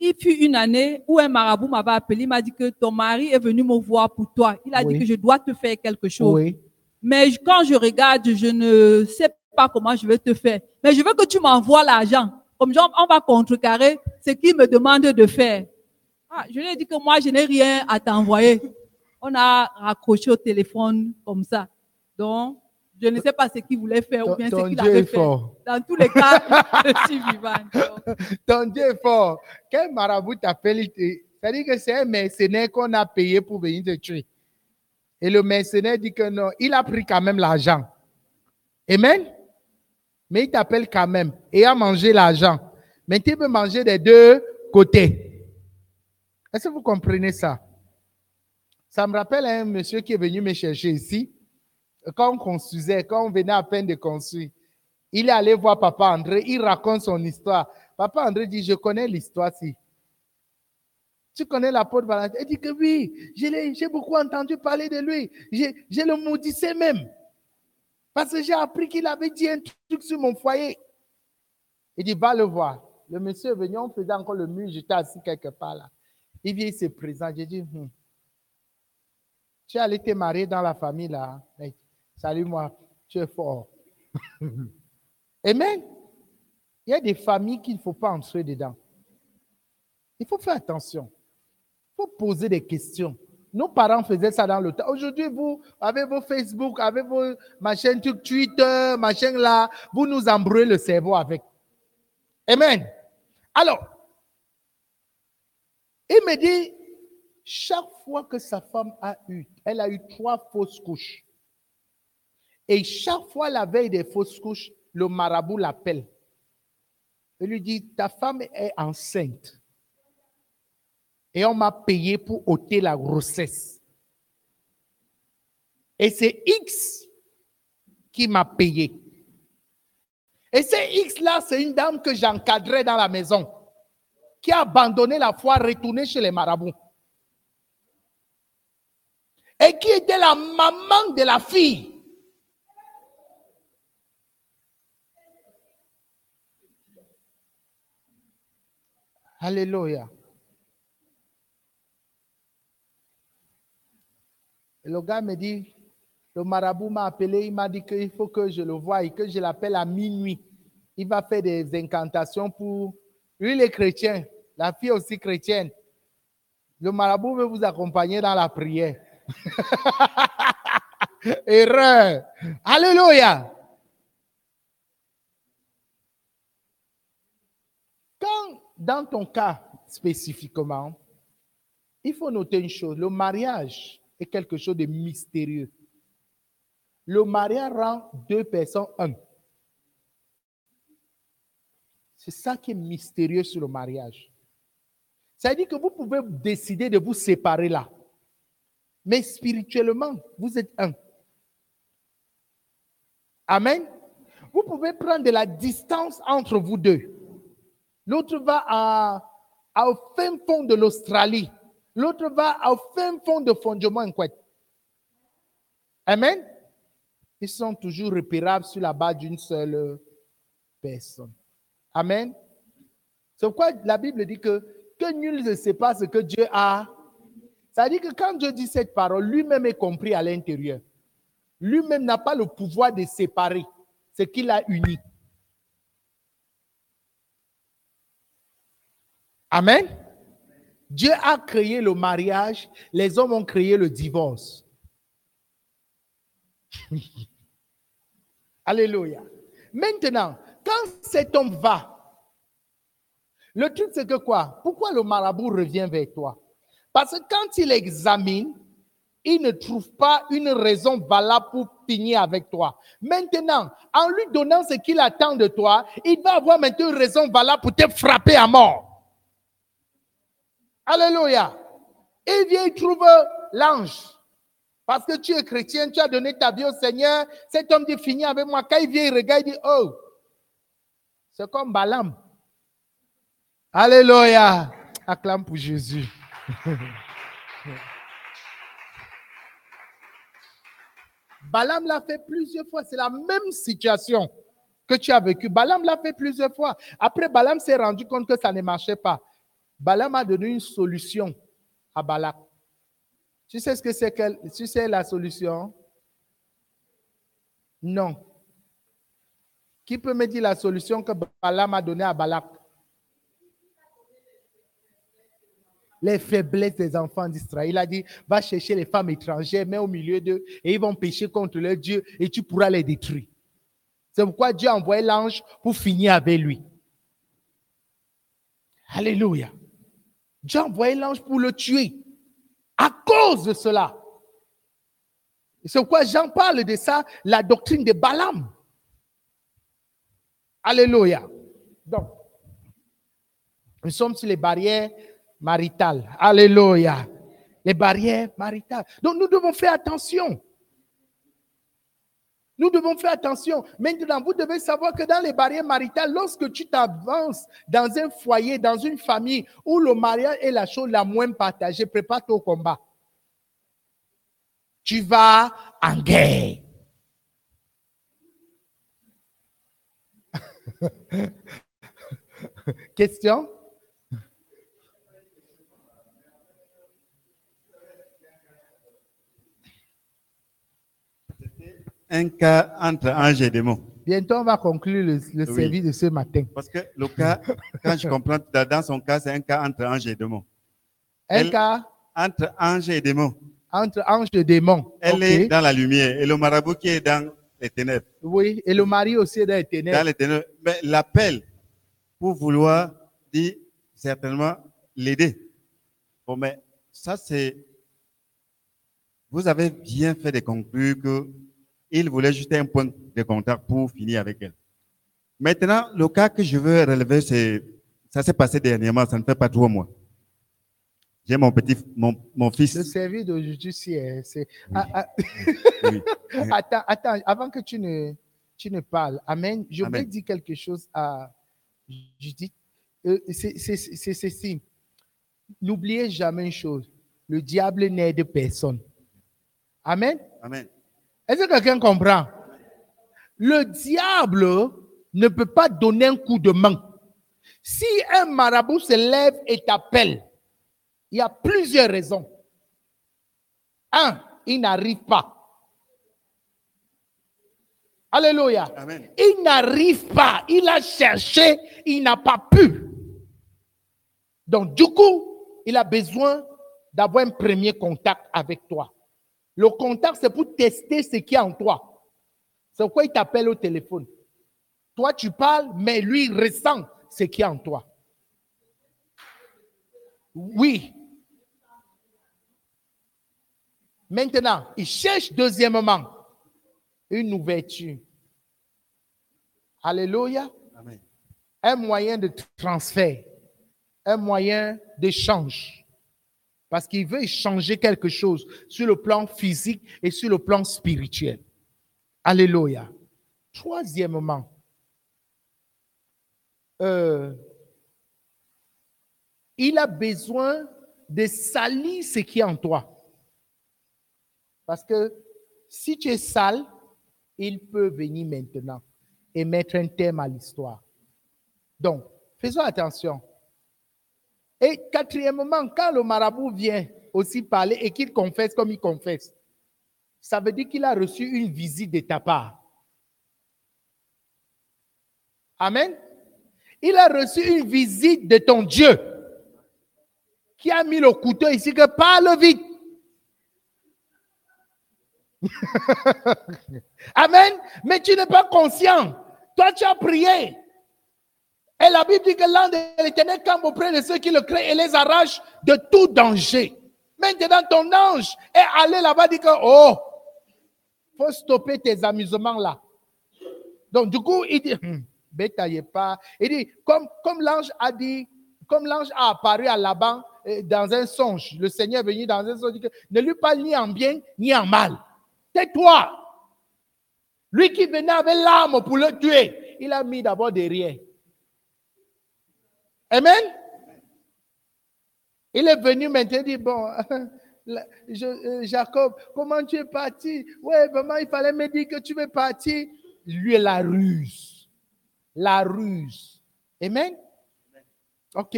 Il fut une année où un marabout m'avait appelé, il m'a dit que ton mari est venu me voir pour toi. Il a Oui. dit que je dois te faire quelque chose. Oui. Mais quand je regarde, je ne sais pas comment je vais te faire. Mais je veux que tu m'envoies l'argent. Comme genre, on va contrecarrer ce qu'il me demande de faire. Ah, je lui ai dit que moi, je n'ai rien à t'envoyer. On a raccroché au téléphone comme ça. Donc, je ne sais pas ce qu'il voulait faire ou bien ton ce qu'il Dieu avait est fait. fort. Dans tous les cas, <laughs> je suis vivante. Donc, <laughs> Ton Dieu est fort. Quel marabout t'appelle C'est-à-dire que c'est un mercenaire qu'on a payé pour venir te tuer. Et le mercenaire dit que non, il a pris quand même l'argent. Amen? Mais il t'appelle quand même et a mangé l'argent. Mais tu peux manger des deux côtés. Est-ce que vous comprenez ça? Ça me rappelle un monsieur qui est venu me chercher ici. Quand on construisait, quand on venait à peine de construire, il est allé voir Papa André, il raconte son histoire. Papa André dit, je connais l'histoire ci. Tu connais l'apôtre Valentin Il dit que oui, je j'ai beaucoup entendu parler de lui. J'ai le maudissé même. Parce que j'ai appris qu'il avait dit un truc sur mon foyer. Il dit, va le voir. Le monsieur est venu, on faisait encore le mur, j'étais assis quelque part là. Il vient, il se présente. J'ai dit, Hmm. tu es allé te marier dans la famille là. Mais, salut moi, tu es fort. <laughs> Amen. Il y a des familles qu'il ne faut pas entrer dedans. Il faut faire attention. Il faut poser des questions. Nos parents faisaient ça dans le temps. Aujourd'hui, vous, avec vos Facebook, avec vos machines Twitter, machin là, vous nous embrouillez le cerveau avec. Amen. Alors, il me dit, chaque fois que sa femme a eu, elle a eu trois fausses couches. Et chaque fois la veille des fausses couches, le marabout l'appelle. Il lui dit, ta femme est enceinte. Et on m'a payé pour ôter la grossesse. Et c'est X qui m'a payé. Et c'est X-là, c'est une dame que j'encadrais dans la maison, qui a abandonné la foi, retourné chez les marabouts. Et qui était la maman de la fille. Alléluia. Et le gars me dit, le marabout m'a appelé, il m'a dit qu'il faut que je le voie et que je l'appelle à minuit. Il va faire des incantations pour... Lui, il est chrétien, la fille aussi chrétienne. Le marabout veut vous accompagner dans la prière. <laughs> Erreur. Alléluia. Quand, dans ton cas spécifiquement, il faut noter une chose, le mariage est quelque chose de mystérieux. Le mariage rend deux personnes un. C'est ça qui est mystérieux sur le mariage. Ça veut dire que vous pouvez décider de vous séparer là. Mais spirituellement, vous êtes un. Amen. Vous pouvez prendre de la distance entre vous deux. L'autre va à, au fin fond de l'Australie. L'autre va au fin fond de Fondement Amen? Ils sont toujours repérables sur la base d'une seule personne. Amen? C'est pourquoi la Bible dit que, que nul ne sait pas ce que Dieu a. Ça dit que quand Dieu dit cette parole, lui-même est compris à l'intérieur. Lui-même n'a pas le pouvoir de séparer ce qu'il a uni. Amen. Dieu a créé le mariage, les hommes ont créé le divorce. <laughs> Alléluia. Maintenant, quand cet homme va, le truc c'est que quoi? Pourquoi le marabout revient vers toi? Parce que quand il examine, il ne trouve pas une raison valable pour finir avec toi. Maintenant, en lui donnant ce qu'il attend de toi, il va avoir maintenant une raison valable pour te frapper à mort. Alléluia. Il vient, il trouve l'ange. Parce que tu es chrétien, tu as donné ta vie au Seigneur. Cet homme dit, fini avec moi. Quand il vient, il regarde, il dit, oh, c'est comme Balaam. Alléluia. Acclame pour Jésus. <laughs> Balaam l'a fait plusieurs fois. C'est la même situation que tu as vécue. Balaam l'a fait plusieurs fois. Après, Balaam s'est rendu compte que ça ne marchait pas. Balaam a donné une solution à Balak. Tu sais ce que c'est tu sais la solution? Non. Qui peut me dire la solution que Balaam a donnée à Balak? Les faiblesses des enfants d'Israël. Il a dit, va chercher les femmes étrangères, mets au milieu d'eux, et ils vont pécher contre leur Dieu, et tu pourras les détruire. C'est pourquoi Dieu a envoyé l'ange pour finir avec lui. Alléluia. Dieu a l'ange pour le tuer. À cause de cela. C'est pourquoi Jean parle de ça, la doctrine de Balaam. Alléluia. Donc, nous sommes sur les barrières maritales. Alléluia. Les barrières maritales. Donc, nous devons faire attention. Nous devons faire attention. Maintenant, vous devez savoir que dans les barrières maritales, lorsque tu t'avances dans un foyer, dans une famille où le mariage est la chose la moins partagée, prépare-toi au combat. Tu vas en guerre. <laughs> Question? Un cas entre ange et démon. Bientôt, on va conclure le, le Oui. service de ce matin. Parce que le cas, quand je comprends, dans dans son cas, c'est un cas entre ange et démon. Un Elle- cas Entre ange et démon. entre ange et démon. Elle est dans la lumière et le marabout qui est dans les ténèbres. Oui, et le mari aussi est dans les Dans ténèbres. les ténèbres. Mais l'appel pour vouloir dire certainement l'aider. Bon, mais ça, c'est. Vous avez bien fait de conclure que il voulait juste un point de contact pour finir avec elle. Maintenant, le cas que je veux relever, c'est. Ça s'est passé dernièrement, ça ne fait pas trois mois. J'ai mon petit, mon, mon fils. Le service d'aujourd'hui, c'est. c'est- Oui. Ah, ah, <laughs> Oui. <laughs> attends, attends, avant que tu ne, tu ne parles, Amen, je voulais Amen. dire quelque chose à Judith. Euh, c'est ceci. N'oubliez jamais une chose le diable n'aide personne. Amen? Amen. Est-ce que quelqu'un comprend? Le diable ne peut pas donner un coup de main. Si un marabout se lève et t'appelle, il y a plusieurs raisons. Un, il n'arrive pas. Alléluia. Amen. Il n'arrive pas. Il a cherché, il n'a pas pu. Donc, du coup, il a besoin d'avoir un premier contact avec toi. Le contact, c'est pour tester ce qu'il y a en toi. C'est pourquoi il t'appelle au téléphone. Toi, tu parles, mais lui, il ressent ce qu'il y a en toi. Oui. Maintenant, il cherche deuxièmement une ouverture. Alléluia. Amen. Un moyen de transfert, un moyen d'échange. Parce qu'il veut échanger quelque chose sur le plan physique et sur le plan spirituel. Alléluia. Troisièmement, euh, il a besoin de salir ce qui est en toi. Parce que si tu es sale, il peut venir maintenant et mettre un thème à l'histoire. Donc, faisons attention. Et quatrièmement, quand le marabout vient aussi parler et qu'il confesse comme il confesse, ça veut dire qu'il a reçu une visite de ta part. Amen. Il a reçu une visite de ton Dieu qui a mis le couteau ici que parle vite. <laughs> Amen. Mais tu n'es pas conscient. Toi, tu as prié. Et la Bible dit que l'un de l'éternel campe auprès de ceux qui le créent et les arrache de tout danger. Maintenant, ton ange est allé là-bas, dit que, oh, faut stopper tes amusements là. Donc, du coup, il dit, hum, bétaillez pas. Il dit, comme, comme l'ange a dit, comme l'ange a apparu à Laban euh, dans un songe, le Seigneur est venu dans un songe, dit que ne lui parle ni en bien ni en mal. Tais-toi. Lui qui venait avec l'arme pour le tuer, il a mis d'abord derrière. Amen? Il est venu maintenant dire, bon, <laughs> je- euh, Jacob, comment tu es parti? Ouais, vraiment, il fallait me dire que tu veux partir. Lui, la ruse. La ruse. Amen? OK.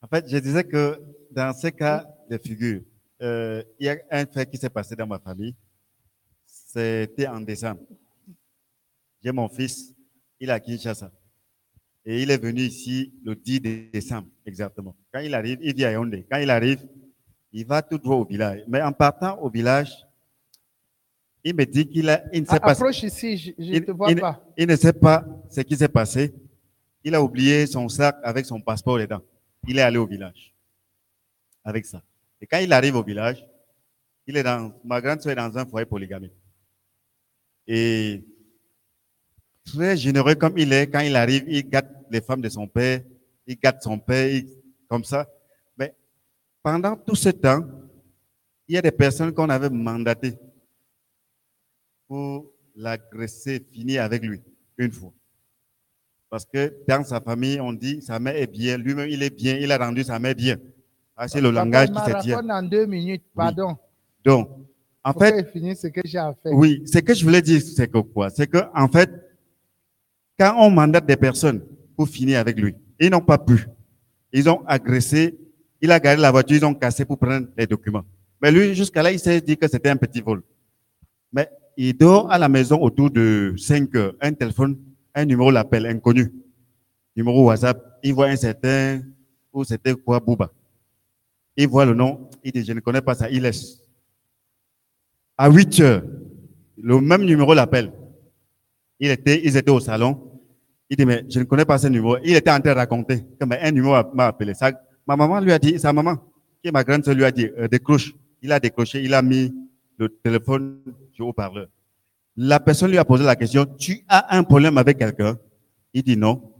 En fait, je disais que dans ce cas de figure, euh, il y a un fait qui s'est passé dans ma famille. C'était en décembre. J'ai mon fils, il est à Kinshasa. Et il est venu ici le 10 décembre, exactement. Quand il arrive, il vit à Yaoundé. Quand il arrive, il va tout droit au village. Mais en partant au village, il me dit qu'il a, il ne sait A- pas, Approche ici, je il- te vois il- pas. il ne sait pas ce qui s'est passé. Il a oublié son sac avec son passeport dedans. Il est allé au village avec ça. Et quand il arrive au village, il est dans, ma grande soeur est dans un foyer polygamique. Et très généreux comme il est, quand il arrive, il gâte les femmes de son père, il gâte son père, il- comme ça. Mais pendant tout ce temps, il y a des personnes qu'on avait mandatées pour l'agresser, finir avec lui, une fois. Parce que dans sa famille, on dit sa mère est bien, lui-même il est bien, il a rendu sa mère bien. Ah, c'est le langage qui se tient. en deux minutes, pardon. Donc, en Faut fait, que je ce que j'ai à faire. oui, ce que je voulais dire, c'est que quoi? C'est que, en fait, quand on mandate des personnes pour finir avec lui, ils n'ont pas pu. Ils ont agressé, il a garé la voiture, ils ont cassé pour prendre les documents. Mais lui, jusqu'à là, il s'est dit que c'était un petit vol. Mais il dort à la maison autour de 5 heures. Un téléphone, un numéro l'appelle, inconnu. Numéro WhatsApp, il voit un certain, ou c'était quoi, Bouba. Il voit le nom, il dit, je ne connais pas ça, il laisse. À 8 heures, le même numéro l'appelle. Il était, ils étaient au salon. Il dit, mais je ne connais pas ce numéro. Il était en train de raconter que mais un numéro m'a appelé. Ma maman lui a dit, sa maman, qui est ma grande soeur, lui a dit, euh, décroche. Il a décroché, il a mis le téléphone sur haut-parleur. La personne lui a posé la question, tu as un problème avec quelqu'un? Il dit non.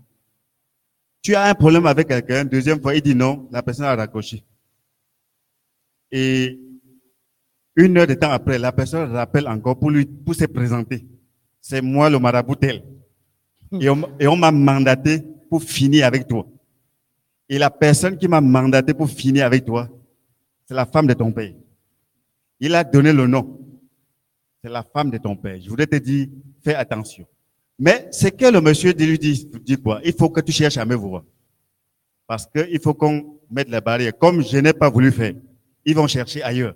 Tu as un problème avec quelqu'un? Deuxième fois, il dit non. La personne a raccroché. Et une heure de temps après, la personne rappelle encore pour lui, pour se présenter. C'est moi le marabout tel. Et on, et on m'a mandaté pour finir avec toi. Et la personne qui m'a mandaté pour finir avec toi, c'est la femme de ton père. Il a donné le nom. C'est la femme de ton père. Je voudrais te dire, fais attention. Mais c'est que le monsieur dit, lui dit, dit quoi? Il faut que tu cherches à me voir. Parce qu'il faut qu'on mette la barrière. Comme je n'ai pas voulu faire, ils vont chercher ailleurs.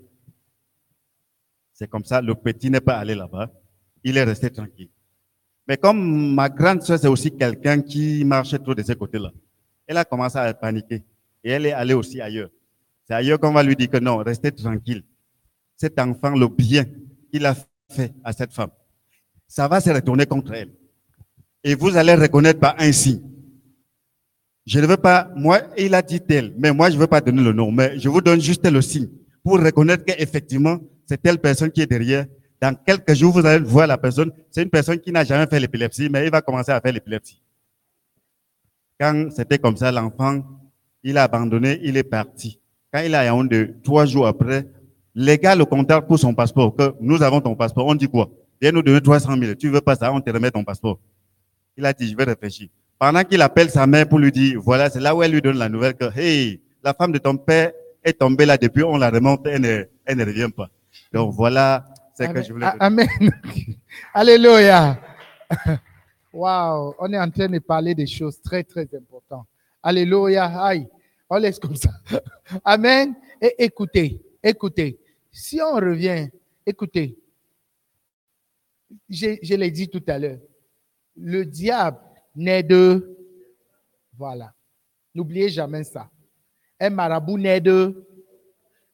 C'est comme ça, le petit n'est pas allé là-bas. Il est resté tranquille. Mais comme ma grande soeur, c'est aussi quelqu'un qui marchait trop de ce côté-là, elle a commencé à paniquer. Et elle est allée aussi ailleurs. C'est ailleurs qu'on va lui dire que non, restez tranquille. Cet enfant, le bien qu'il a fait à cette femme, ça va se retourner contre elle. Et vous allez reconnaître par un signe. Je ne veux pas, moi, il a dit tel, mais moi, je ne veux pas donner le nom, mais je vous donne juste le signe pour reconnaître qu'effectivement, c'est telle personne qui est derrière. Dans quelques jours, vous allez voir la personne. C'est une personne qui n'a jamais fait l'épilepsie, mais il va commencer à faire l'épilepsie. Quand c'était comme ça, l'enfant, il a abandonné, il est parti. Quand il a de trois jours après, les gars le contactent pour son passeport, que nous avons ton passeport. On dit quoi? Viens nous donner 300 000. Tu veux pas ça? On te remet ton passeport. Il a dit, je vais réfléchir. Pendant qu'il appelle sa mère pour lui dire, voilà, c'est là où elle lui donne la nouvelle que, hey, la femme de ton père est tombée là depuis, on la remonte, elle ne revient pas. Donc voilà ce que Amen. je voulais dire. Amen. <laughs> Alléluia. <laughs> Wow, on est en train de parler des choses très, très importantes. Alléluia. Aïe, on laisse comme ça. <laughs> Amen. Et écoutez, écoutez. Si on revient, écoutez. Je, je l'ai dit tout à l'heure. Le diable naît de. Voilà. N'oubliez jamais ça. Un marabout naît de.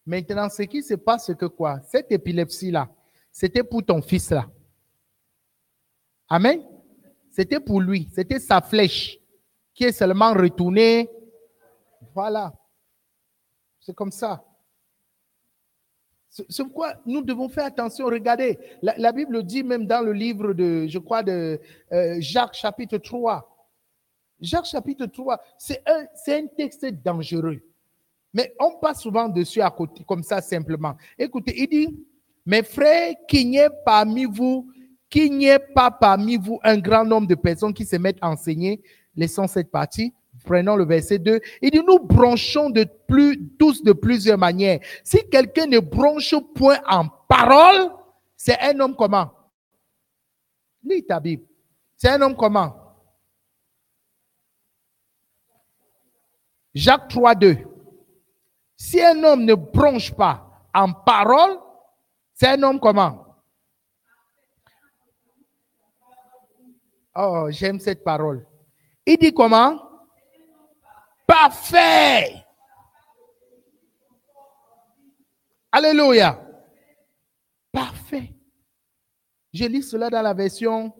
Maintenant, ce qui se passe, c'est que quoi? Cette épilepsie-là, c'était pour ton fils-là. Amen. C'était pour lui. C'était sa flèche qui est seulement retournée. Voilà. C'est comme ça. C'est pourquoi nous devons faire attention. Regardez, la, Bible dit même dans le livre de, je crois, de euh, Jacques chapitre 3. Jacques chapitre 3, c'est un, un texte dangereux. Mais on passe souvent dessus à côté, comme ça simplement. Écoutez, il dit, mes frères, qu'il n'y ait parmi vous, qu'il n'y ait pas parmi vous un grand nombre de personnes qui se mettent à enseigner. Laissons cette partie. Prenons le verset 2. Il dit, nous bronchons de plus, tous de plusieurs manières. Si quelqu'un ne bronche point en parole, c'est un homme comment? Lis ta Bible. C'est un homme comment? Jacques 3, 2. Si un homme ne bronche pas en parole, c'est un homme comment? Oh, j'aime cette parole. Il dit comment? Parfait. Alléluia. Parfait. Je lis cela dans la version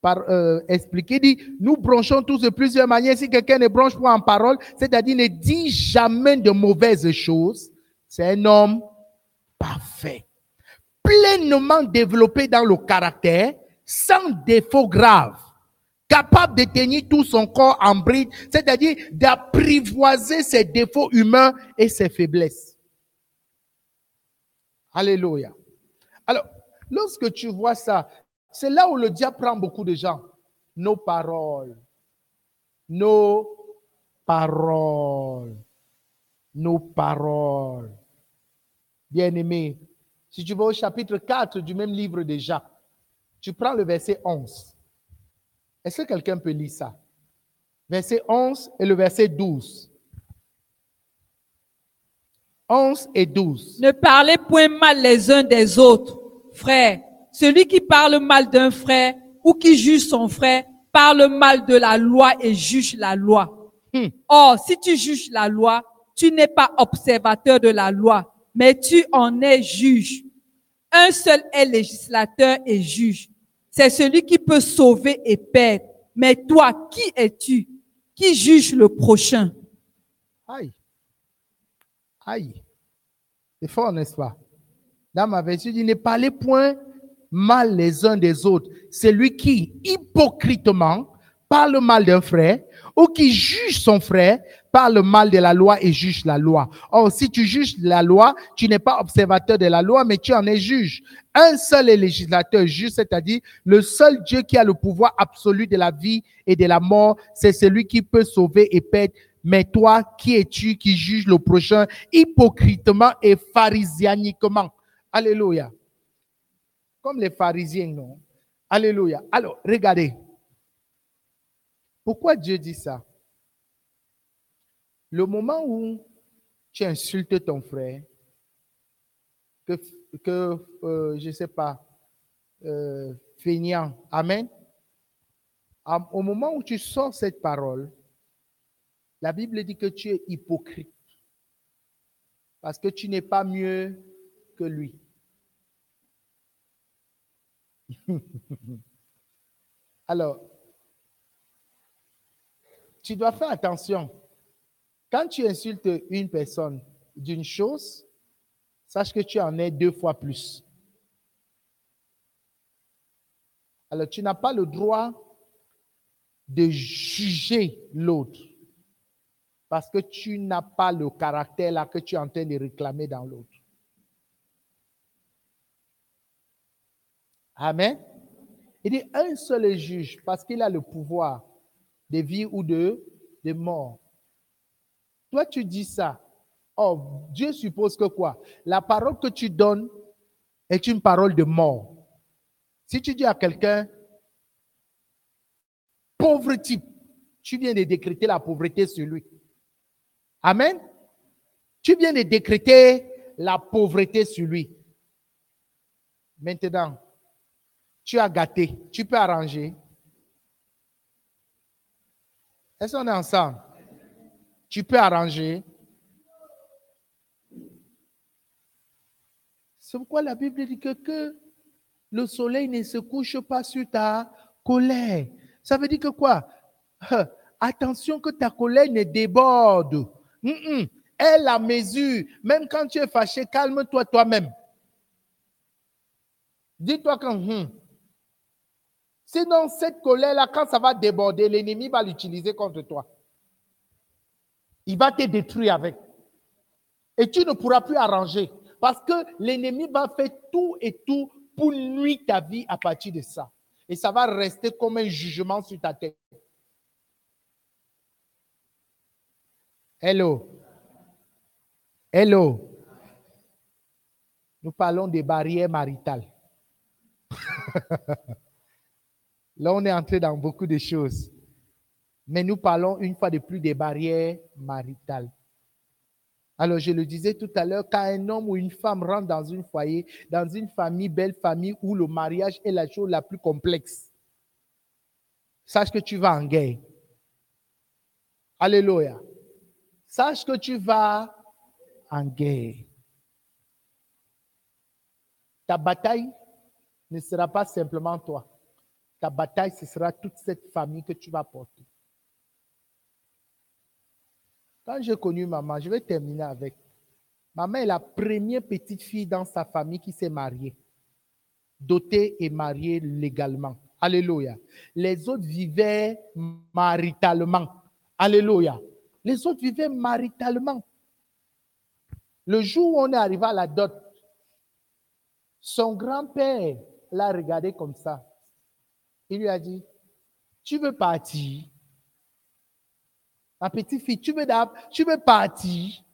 par euh, expliquée. Il dit, nous bronchons tous de plusieurs manières. Si quelqu'un ne bronche pas en parole, c'est-à-dire ne dit jamais de mauvaises choses, c'est un homme parfait. Pleinement développé dans le caractère, sans défaut grave, capable de tenir tout son corps en bride, c'est-à-dire d'apprivoiser ses défauts humains et ses faiblesses. Alléluia. Alors, lorsque tu vois ça, c'est là où le diable prend beaucoup de gens. Nos paroles. Nos paroles. Nos paroles. Bien-aimé, si tu vas au chapitre 4 du même livre de Jacques, tu prends le verset 11. Est-ce que quelqu'un peut lire ça? Verset 11 et le verset 12. 11 et 12. Ne parlez point mal les uns des autres, frères. celui qui parle mal d'un frère ou qui juge son frère parle mal de la loi et juge la loi. Hmm. Or, si tu juges la loi, tu n'es pas observateur de la loi, mais tu en es juge. Un seul est législateur et juge. C'est celui qui peut sauver et perdre. Mais toi, qui es-tu? Qui juge le prochain? Aïe. Aïe. C'est fort, n'est-ce pas? Dans ma version, il ne parlez point mal les uns des autres. C'est lui qui, hypocritement, parle mal d'un frère ou qui juge son frère, parle mal de la loi et juge la loi. Or, si tu juges la loi, tu n'es pas observateur de la loi, mais tu en es juge. Un seul est législateur juge, c'est-à-dire le seul Dieu qui a le pouvoir absolu de la vie et de la mort, c'est celui qui peut sauver et perdre. Mais toi, qui es-tu qui juge le prochain hypocritement et pharisianiquement? Alléluia. Comme les pharisiens, non? Alléluia. Alors, regardez. Pourquoi Dieu dit ça? Le moment où tu insultes ton frère, que, euh, je ne sais pas, euh, feignant, Amen. Am- Au moment où tu sors cette parole, la Bible dit que tu es hypocrite parce que tu n'es pas mieux que lui. <laughs> Alors, tu dois faire attention. Quand tu insultes une personne d'une chose, sache que tu en es deux fois plus. Alors, tu n'as pas le droit de juger l'autre parce que tu n'as pas le caractère là que tu es en train de réclamer dans l'autre. Amen. Il dit un seul juge parce qu'il a le pouvoir de vie ou de, de mort. Toi, tu dis ça. Oh, Dieu suppose que quoi? La parole que tu donnes est une parole de mort. Si tu dis à quelqu'un, pauvre type, tu viens de décréter la pauvreté sur lui. Amen? Tu viens de décréter la pauvreté sur lui. Maintenant, tu as gâté, tu peux arranger. Est-ce qu'on est ensemble? Tu peux arranger. C'est pourquoi la Bible dit que, le soleil ne se couche pas sur ta colère. Ça veut dire que quoi? <laughs> Attention que ta colère ne déborde. Aie la mesure. Même quand tu es fâché, calme-toi toi-même. Dis-toi que hum, Sinon, cette colère-là, quand ça va déborder, l'ennemi va l'utiliser contre toi. Il va te détruire avec. Et tu ne pourras plus arranger. Parce que l'ennemi va faire tout et tout pour nuire ta vie à partir de ça. Et ça va rester comme un jugement sur ta tête. Hello. Hello. Nous parlons des barrières maritales. <laughs> Là, on est entré dans beaucoup de choses. Mais nous parlons une fois de plus des barrières maritales. Alors, je le disais tout à l'heure, quand un homme ou une femme rentre dans un foyer, dans une famille, belle famille, où le mariage est la chose la plus complexe, sache que tu vas en guerre. Alléluia. Sache que tu vas en guerre. Ta bataille ne sera pas simplement toi. Ta bataille, ce sera toute cette famille que tu vas porter. Quand j'ai connu maman, je vais terminer avec. Maman est la première petite fille dans sa famille qui s'est mariée, dotée et mariée légalement. Alléluia. Les autres vivaient maritalement. Alléluia. Les autres vivaient maritalement. Le jour où on est arrivé à la dot, son grand-père l'a regardé comme ça. Il lui a dit, tu veux partir? Ma petite fille, tu veux, tu veux partir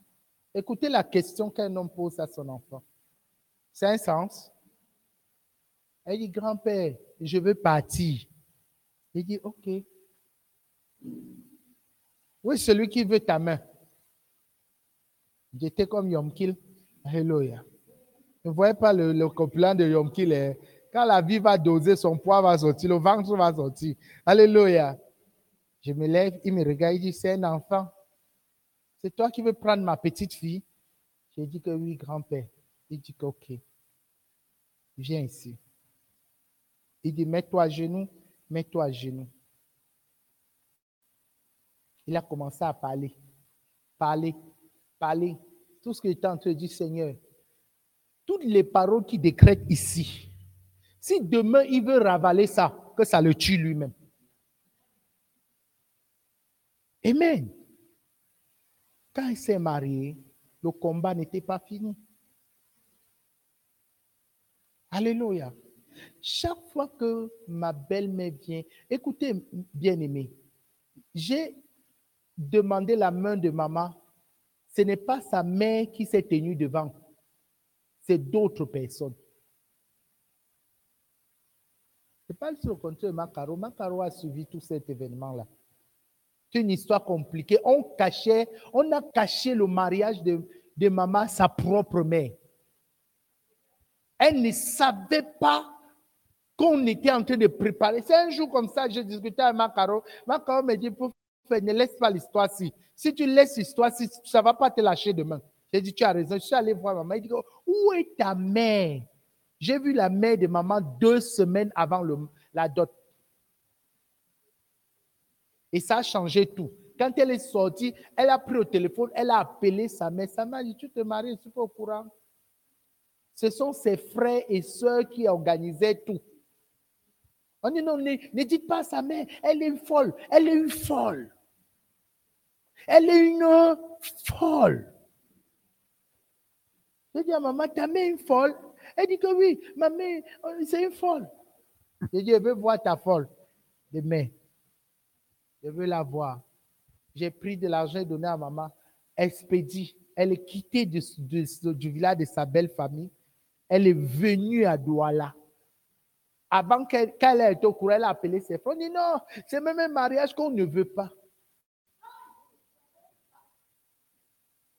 Écoutez la question qu'un homme pose à son enfant. C'est un sens? Elle dit, grand-père, je veux partir. Il dit, OK. Oui, celui qui veut ta main? J'étais comme Yom Kill. Alléluia. Ne voyez pas le, le plan de Yom Kill. hein. Quand la vie va doser, son poids va sortir, le ventre va sortir. Alléluia. Je me lève, il me regarde, il dit, c'est un enfant. C'est toi qui veux prendre ma petite fille? J'ai dit que oui, grand-père. Il dit que ok. Viens ici. Il dit, mets-toi à genoux, mets-toi à genoux. Il a commencé à parler, parler, parler. Tout ce qu'il était en train de dire, Seigneur, toutes les paroles qu'il décrète ici, si demain il veut ravaler ça, que ça le tue lui-même. Amen. Quand il s'est marié, le combat n'était pas fini. Alléluia. Chaque fois que ma belle-mère vient, écoutez, bien-aimé, j'ai demandé la main de maman. Ce n'est pas sa mère qui s'est tenue devant, c'est d'autres personnes. Je parle sur le compte de Macaro. Macaro a suivi tout cet événement-là. C'est une histoire compliquée. On cachait, on a caché le mariage de, maman, sa propre mère. Elle ne savait pas qu'on était en train de préparer. C'est un jour comme ça, j'ai discuté avec Macaro. Macaro me dit, ne laisse pas l'histoire-ci. Si tu laisses l'histoire-ci, ça ne va pas te lâcher demain. J'ai dit, tu as raison. Je suis allé voir maman. Il dit, où est ta mère? J'ai vu la mère de maman deux semaines avant la dot. Et ça a changé tout. Quand elle est sortie, elle a pris au téléphone, elle a appelé sa mère. Sa mère dit, tu te maries, je suis pas au courant. Ce sont ses frères et sœurs qui organisaient tout. On dit non, ne, ne dites pas à sa mère, elle est folle, elle est une folle. Elle est une folle. J'ai dit à maman, ta mère est une folle. Elle dit que oui, ma mère, euh, c'est une folle. J'ai dit, je veux voir ta folle demain. Je veux la voir. J'ai pris de l'argent donné à maman. Expédie. Elle est quittée du village de sa belle famille. Elle est venue à Douala. Avant qu'elle qu'elle ait été au courant, elle a appelé ses frères. On dit non, c'est même un mariage qu'on ne veut pas.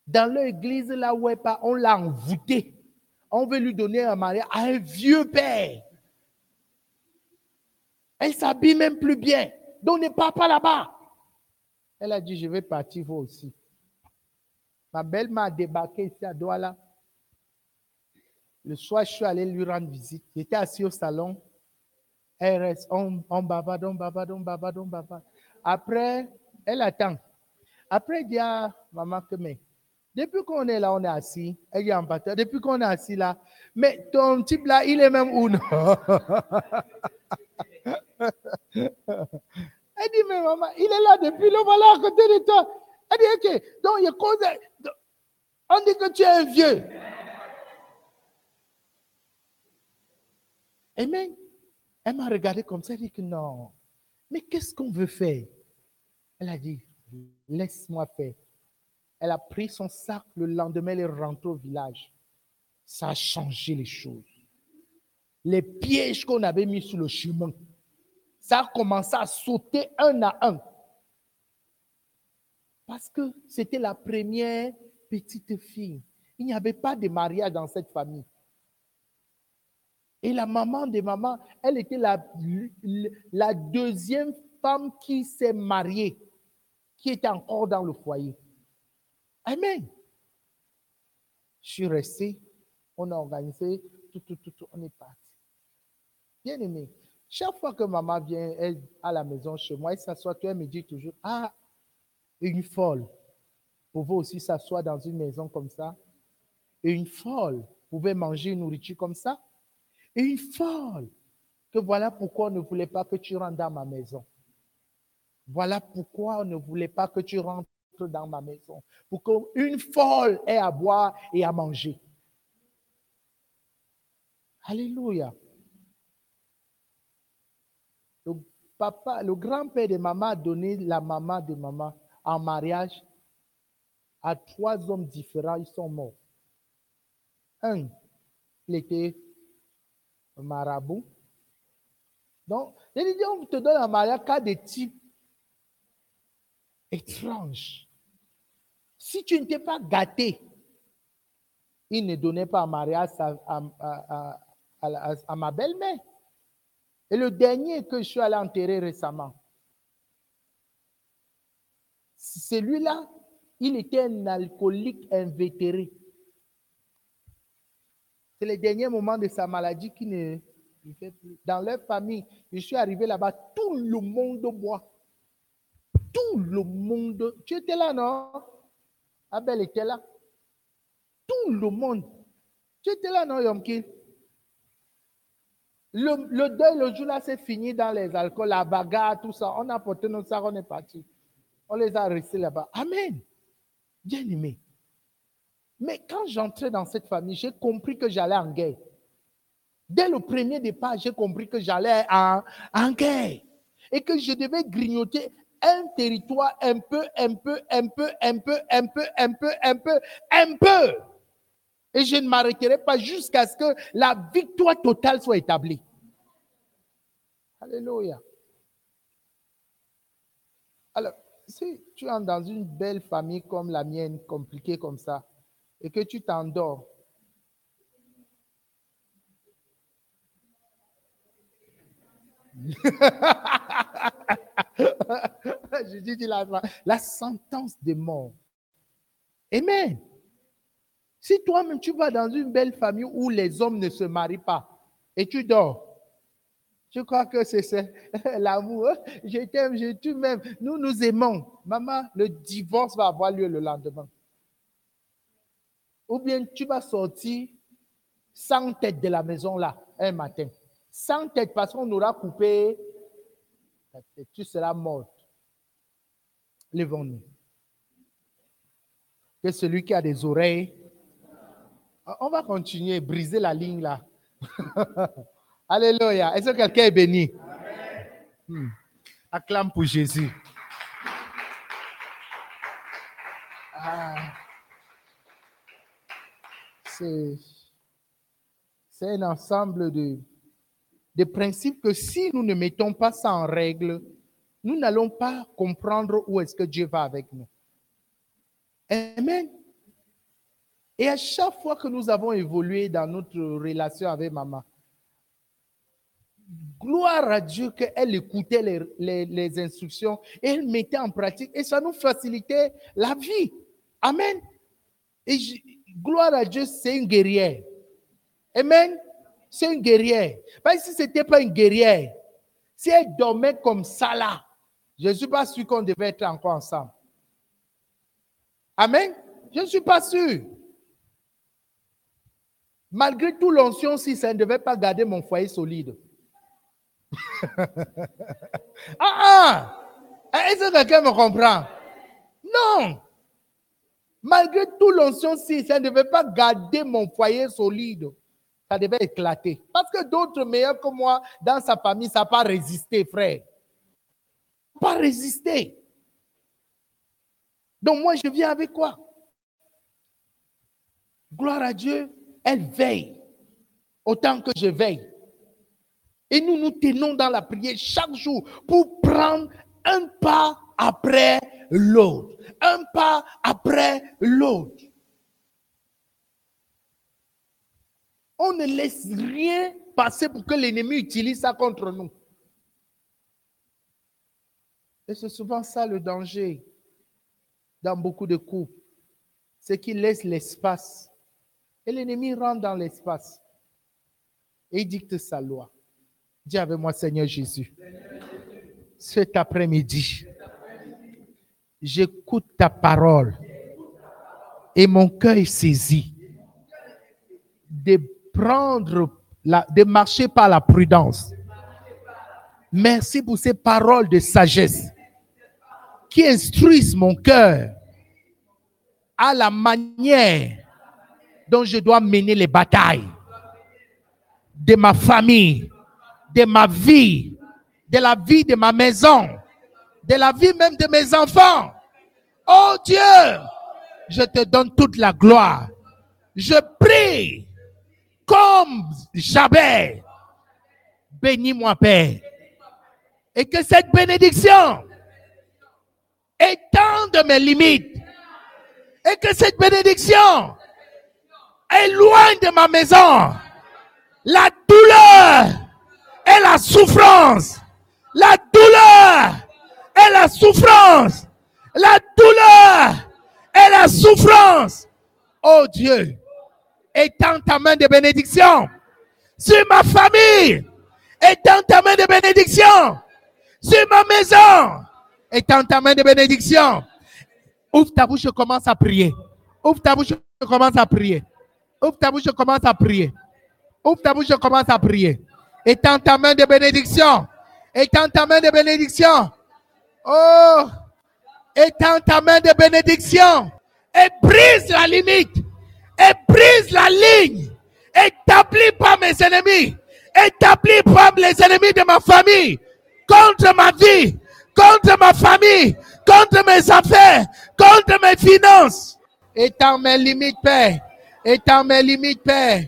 Dans leur église, là où elle part, on l'a envoûté. On veut lui donner un mariage à un vieux père. Elle s'habille même plus bien. Donc ne pas là-bas. Elle a dit, je vais partir vous aussi. Ma belle m'a débarqué ici à Douala. Le soir, je suis allé lui rendre visite. J'étais assis au salon. Elle reste, on, on bavarde, on bavarde, on bavarde, on. Après, elle attend. Après, elle dit à maman que, mais, depuis qu'on est là, on est assis. Elle dit en depuis qu'on est assis là, mais ton type là, il est même où, non? <laughs> Elle dit, mais maman, il est là depuis le voilà à côté de toi. Elle dit, ok, donc il cause. On dit que tu es un vieux. Amen. Elle m'a regardé comme ça, elle dit que non. Mais qu'est-ce qu'on veut faire? Elle a dit, laisse-moi faire. Elle a pris son sac, le lendemain, elle est rentrée au village. Ça a changé les choses. Les pièges qu'on avait mis sur le chemin, ça a commencé à sauter un à un. Parce que c'était la première petite fille. Il n'y avait pas de mariage dans cette famille. Et la maman de maman, elle était la, deuxième femme qui s'est mariée, qui était encore dans le foyer. Amen. Je suis resté, on a organisé, tout, tout, tout, tout, on est parti. Bien aimé, chaque fois que maman vient à la maison chez moi, elle s'assoit, elle me dit toujours, ah, une folle. Pouvez aussi s'asseoir dans une maison comme ça. Une folle, pouvez manger une nourriture comme ça. Une folle, que voilà pourquoi on ne voulait pas que tu rentres dans ma maison. Voilà pourquoi on ne voulait pas que tu rentres dans ma maison. Pour qu'une folle ait à boire et à manger. Alléluia. Le le grand-père de maman a donné la maman de maman en mariage à trois hommes différents. Ils sont morts. Un, il était marabout. Donc, il dit, on te donne un mariage qu'à des types étranges. Si tu ne t'es pas gâté, il ne donnait pas un mariage à ma belle-mère. Et le dernier que je suis allé enterrer récemment, celui-là, il était un alcoolique invétéré. C'est les derniers moments de sa maladie qui ne fait plus. Dans leur famille, je suis arrivé là-bas, tout le monde boit. Tout le monde. Tu étais là, non? Abel était là. Tout le monde. Tu étais là, non, Yom Kil? Le, le deuil, le jour-là, c'est fini dans les alcools, la bagarre, tout ça. On a porté nos sacs, on est parti. On les a restés là-bas. Amen. Bien aimé. Mais quand j'entrais dans cette famille, j'ai compris que j'allais en guerre. Dès le premier départ, j'ai compris que j'allais en, en guerre. Et que je devais grignoter un territoire un peu, un peu, un peu, un peu, un peu, un peu, un peu, un peu. Et je ne m'arrêterai pas jusqu'à ce que la victoire totale soit établie. Alléluia. Alors, si tu es dans une belle famille comme la mienne, compliquée comme ça, et que tu t'endors, <laughs> je dis la, la sentence de mort. Amen. Si toi-même tu vas dans une belle famille où les hommes ne se marient pas et tu dors, je crois que c'est <laughs> l'amour? Je t'aime, je tu m'aimes. Nous nous aimons. Maman, le divorce va avoir lieu le lendemain. Ou bien tu vas sortir sans tête de la maison là, un matin. Sans tête parce qu'on aura coupé tête. Tu seras morte. Levons-nous. Que celui qui a des oreilles, on va continuer, briser la ligne là. <laughs> Alléluia. Est-ce que quelqu'un est béni? Hmm. Acclame pour Jésus. Ah. C'est c'est un ensemble de, de principes que si nous ne mettons pas ça en règle, nous n'allons pas comprendre où est-ce que Dieu va avec nous. Amen. Et à chaque fois que nous avons évolué dans notre relation avec maman, gloire à Dieu qu'elle écoutait les, instructions et elle mettait en pratique et ça nous facilitait la vie. Amen. Et gloire à Dieu, c'est une guerrière. Amen. C'est une guerrière. Parce que si ce n'était pas une guerrière, si elle dormait comme ça là, je ne suis pas sûr qu'on devait être encore ensemble. Amen. Je ne suis pas sûr. Malgré tout l'onction, si ça ne devait pas garder mon foyer solide. <laughs> ah ah! Est-ce que quelqu'un me comprend? Non! Malgré tout l'onction, si ça ne devait pas garder mon foyer solide, ça devait éclater. Parce que d'autres meilleurs que moi, dans sa famille, ça n'a pas résisté, frère. Pas résisté. Donc moi, je viens avec quoi? Gloire à Dieu, elle veille autant que je veille. Et nous nous tenons dans la prière chaque jour pour prendre un pas après l'autre. Un pas après l'autre. On ne laisse rien passer pour que l'ennemi utilise ça contre nous. Et c'est souvent ça le danger dans beaucoup de couples. C'est qu'il laisse l'espace. L'ennemi rentre dans l'espace. Et il dicte sa loi. Dis avec moi, Seigneur Jésus. Cet après-midi, j'écoute ta parole. Et mon cœur est saisi de prendre, la, de marcher par la prudence. Merci pour ces paroles de sagesse qui instruisent mon cœur à la manière dont je dois mener les batailles de ma famille, de ma vie, de la vie de ma maison, de la vie même de mes enfants. Oh Dieu, je te donne toute la gloire. Je prie comme Jabez. Bénis-moi, Père. Et que cette bénédiction étende mes limites. Et que cette bénédiction éloigne de ma maison la souffrance, la douleur et la souffrance, la douleur et la souffrance. Oh Dieu, étends ta main de bénédiction sur ma famille, étends ta main de bénédiction sur ma maison, étends ta main de bénédiction. Ouvre ta bouche et commence à prier. Ouvre ta bouche et commence à prier. Ouvre ta bouche et commence à prier. Ouvre ta bouche et commence à prier. Étends ta main de bénédiction. Étends ta main de bénédiction. Oh, étends ta main de bénédiction. Et brise la limite. Et brise la ligne. Établis par mes ennemis. Établis par les ennemis de ma famille. Contre ma vie. Contre ma famille. Contre mes affaires. Contre mes finances. Étends mes limites, Père. Étends mes limites, Père.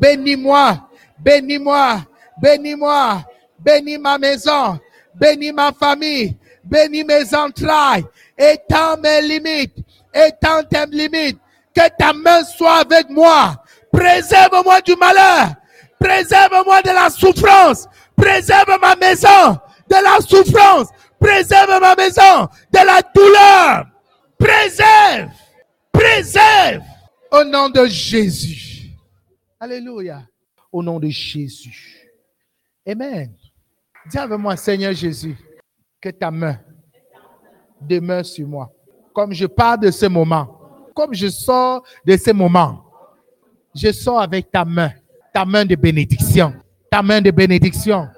Bénis-moi. Bénis-moi. Bénis-moi. Bénis ma maison. Bénis ma famille. Bénis mes entrailles. Étends mes limites. Étends tes limites. Que ta main soit avec moi. Préserve-moi du malheur. Préserve-moi de la souffrance. Préserve ma maison de la souffrance. Préserve ma maison de la douleur. Préserve. Préserve. Au nom de Jésus. Alléluia. Au nom de Jésus. Amen. Dis avec moi, Seigneur Jésus, que ta main demeure sur moi. Comme je pars de ce moment, comme je sors de ce moment, je sors avec ta main, ta main de bénédiction, ta main de bénédiction,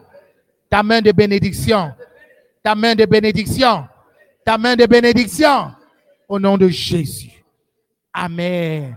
ta main de bénédiction, ta main de bénédiction, ta main de bénédiction, au nom de Jésus. Amen.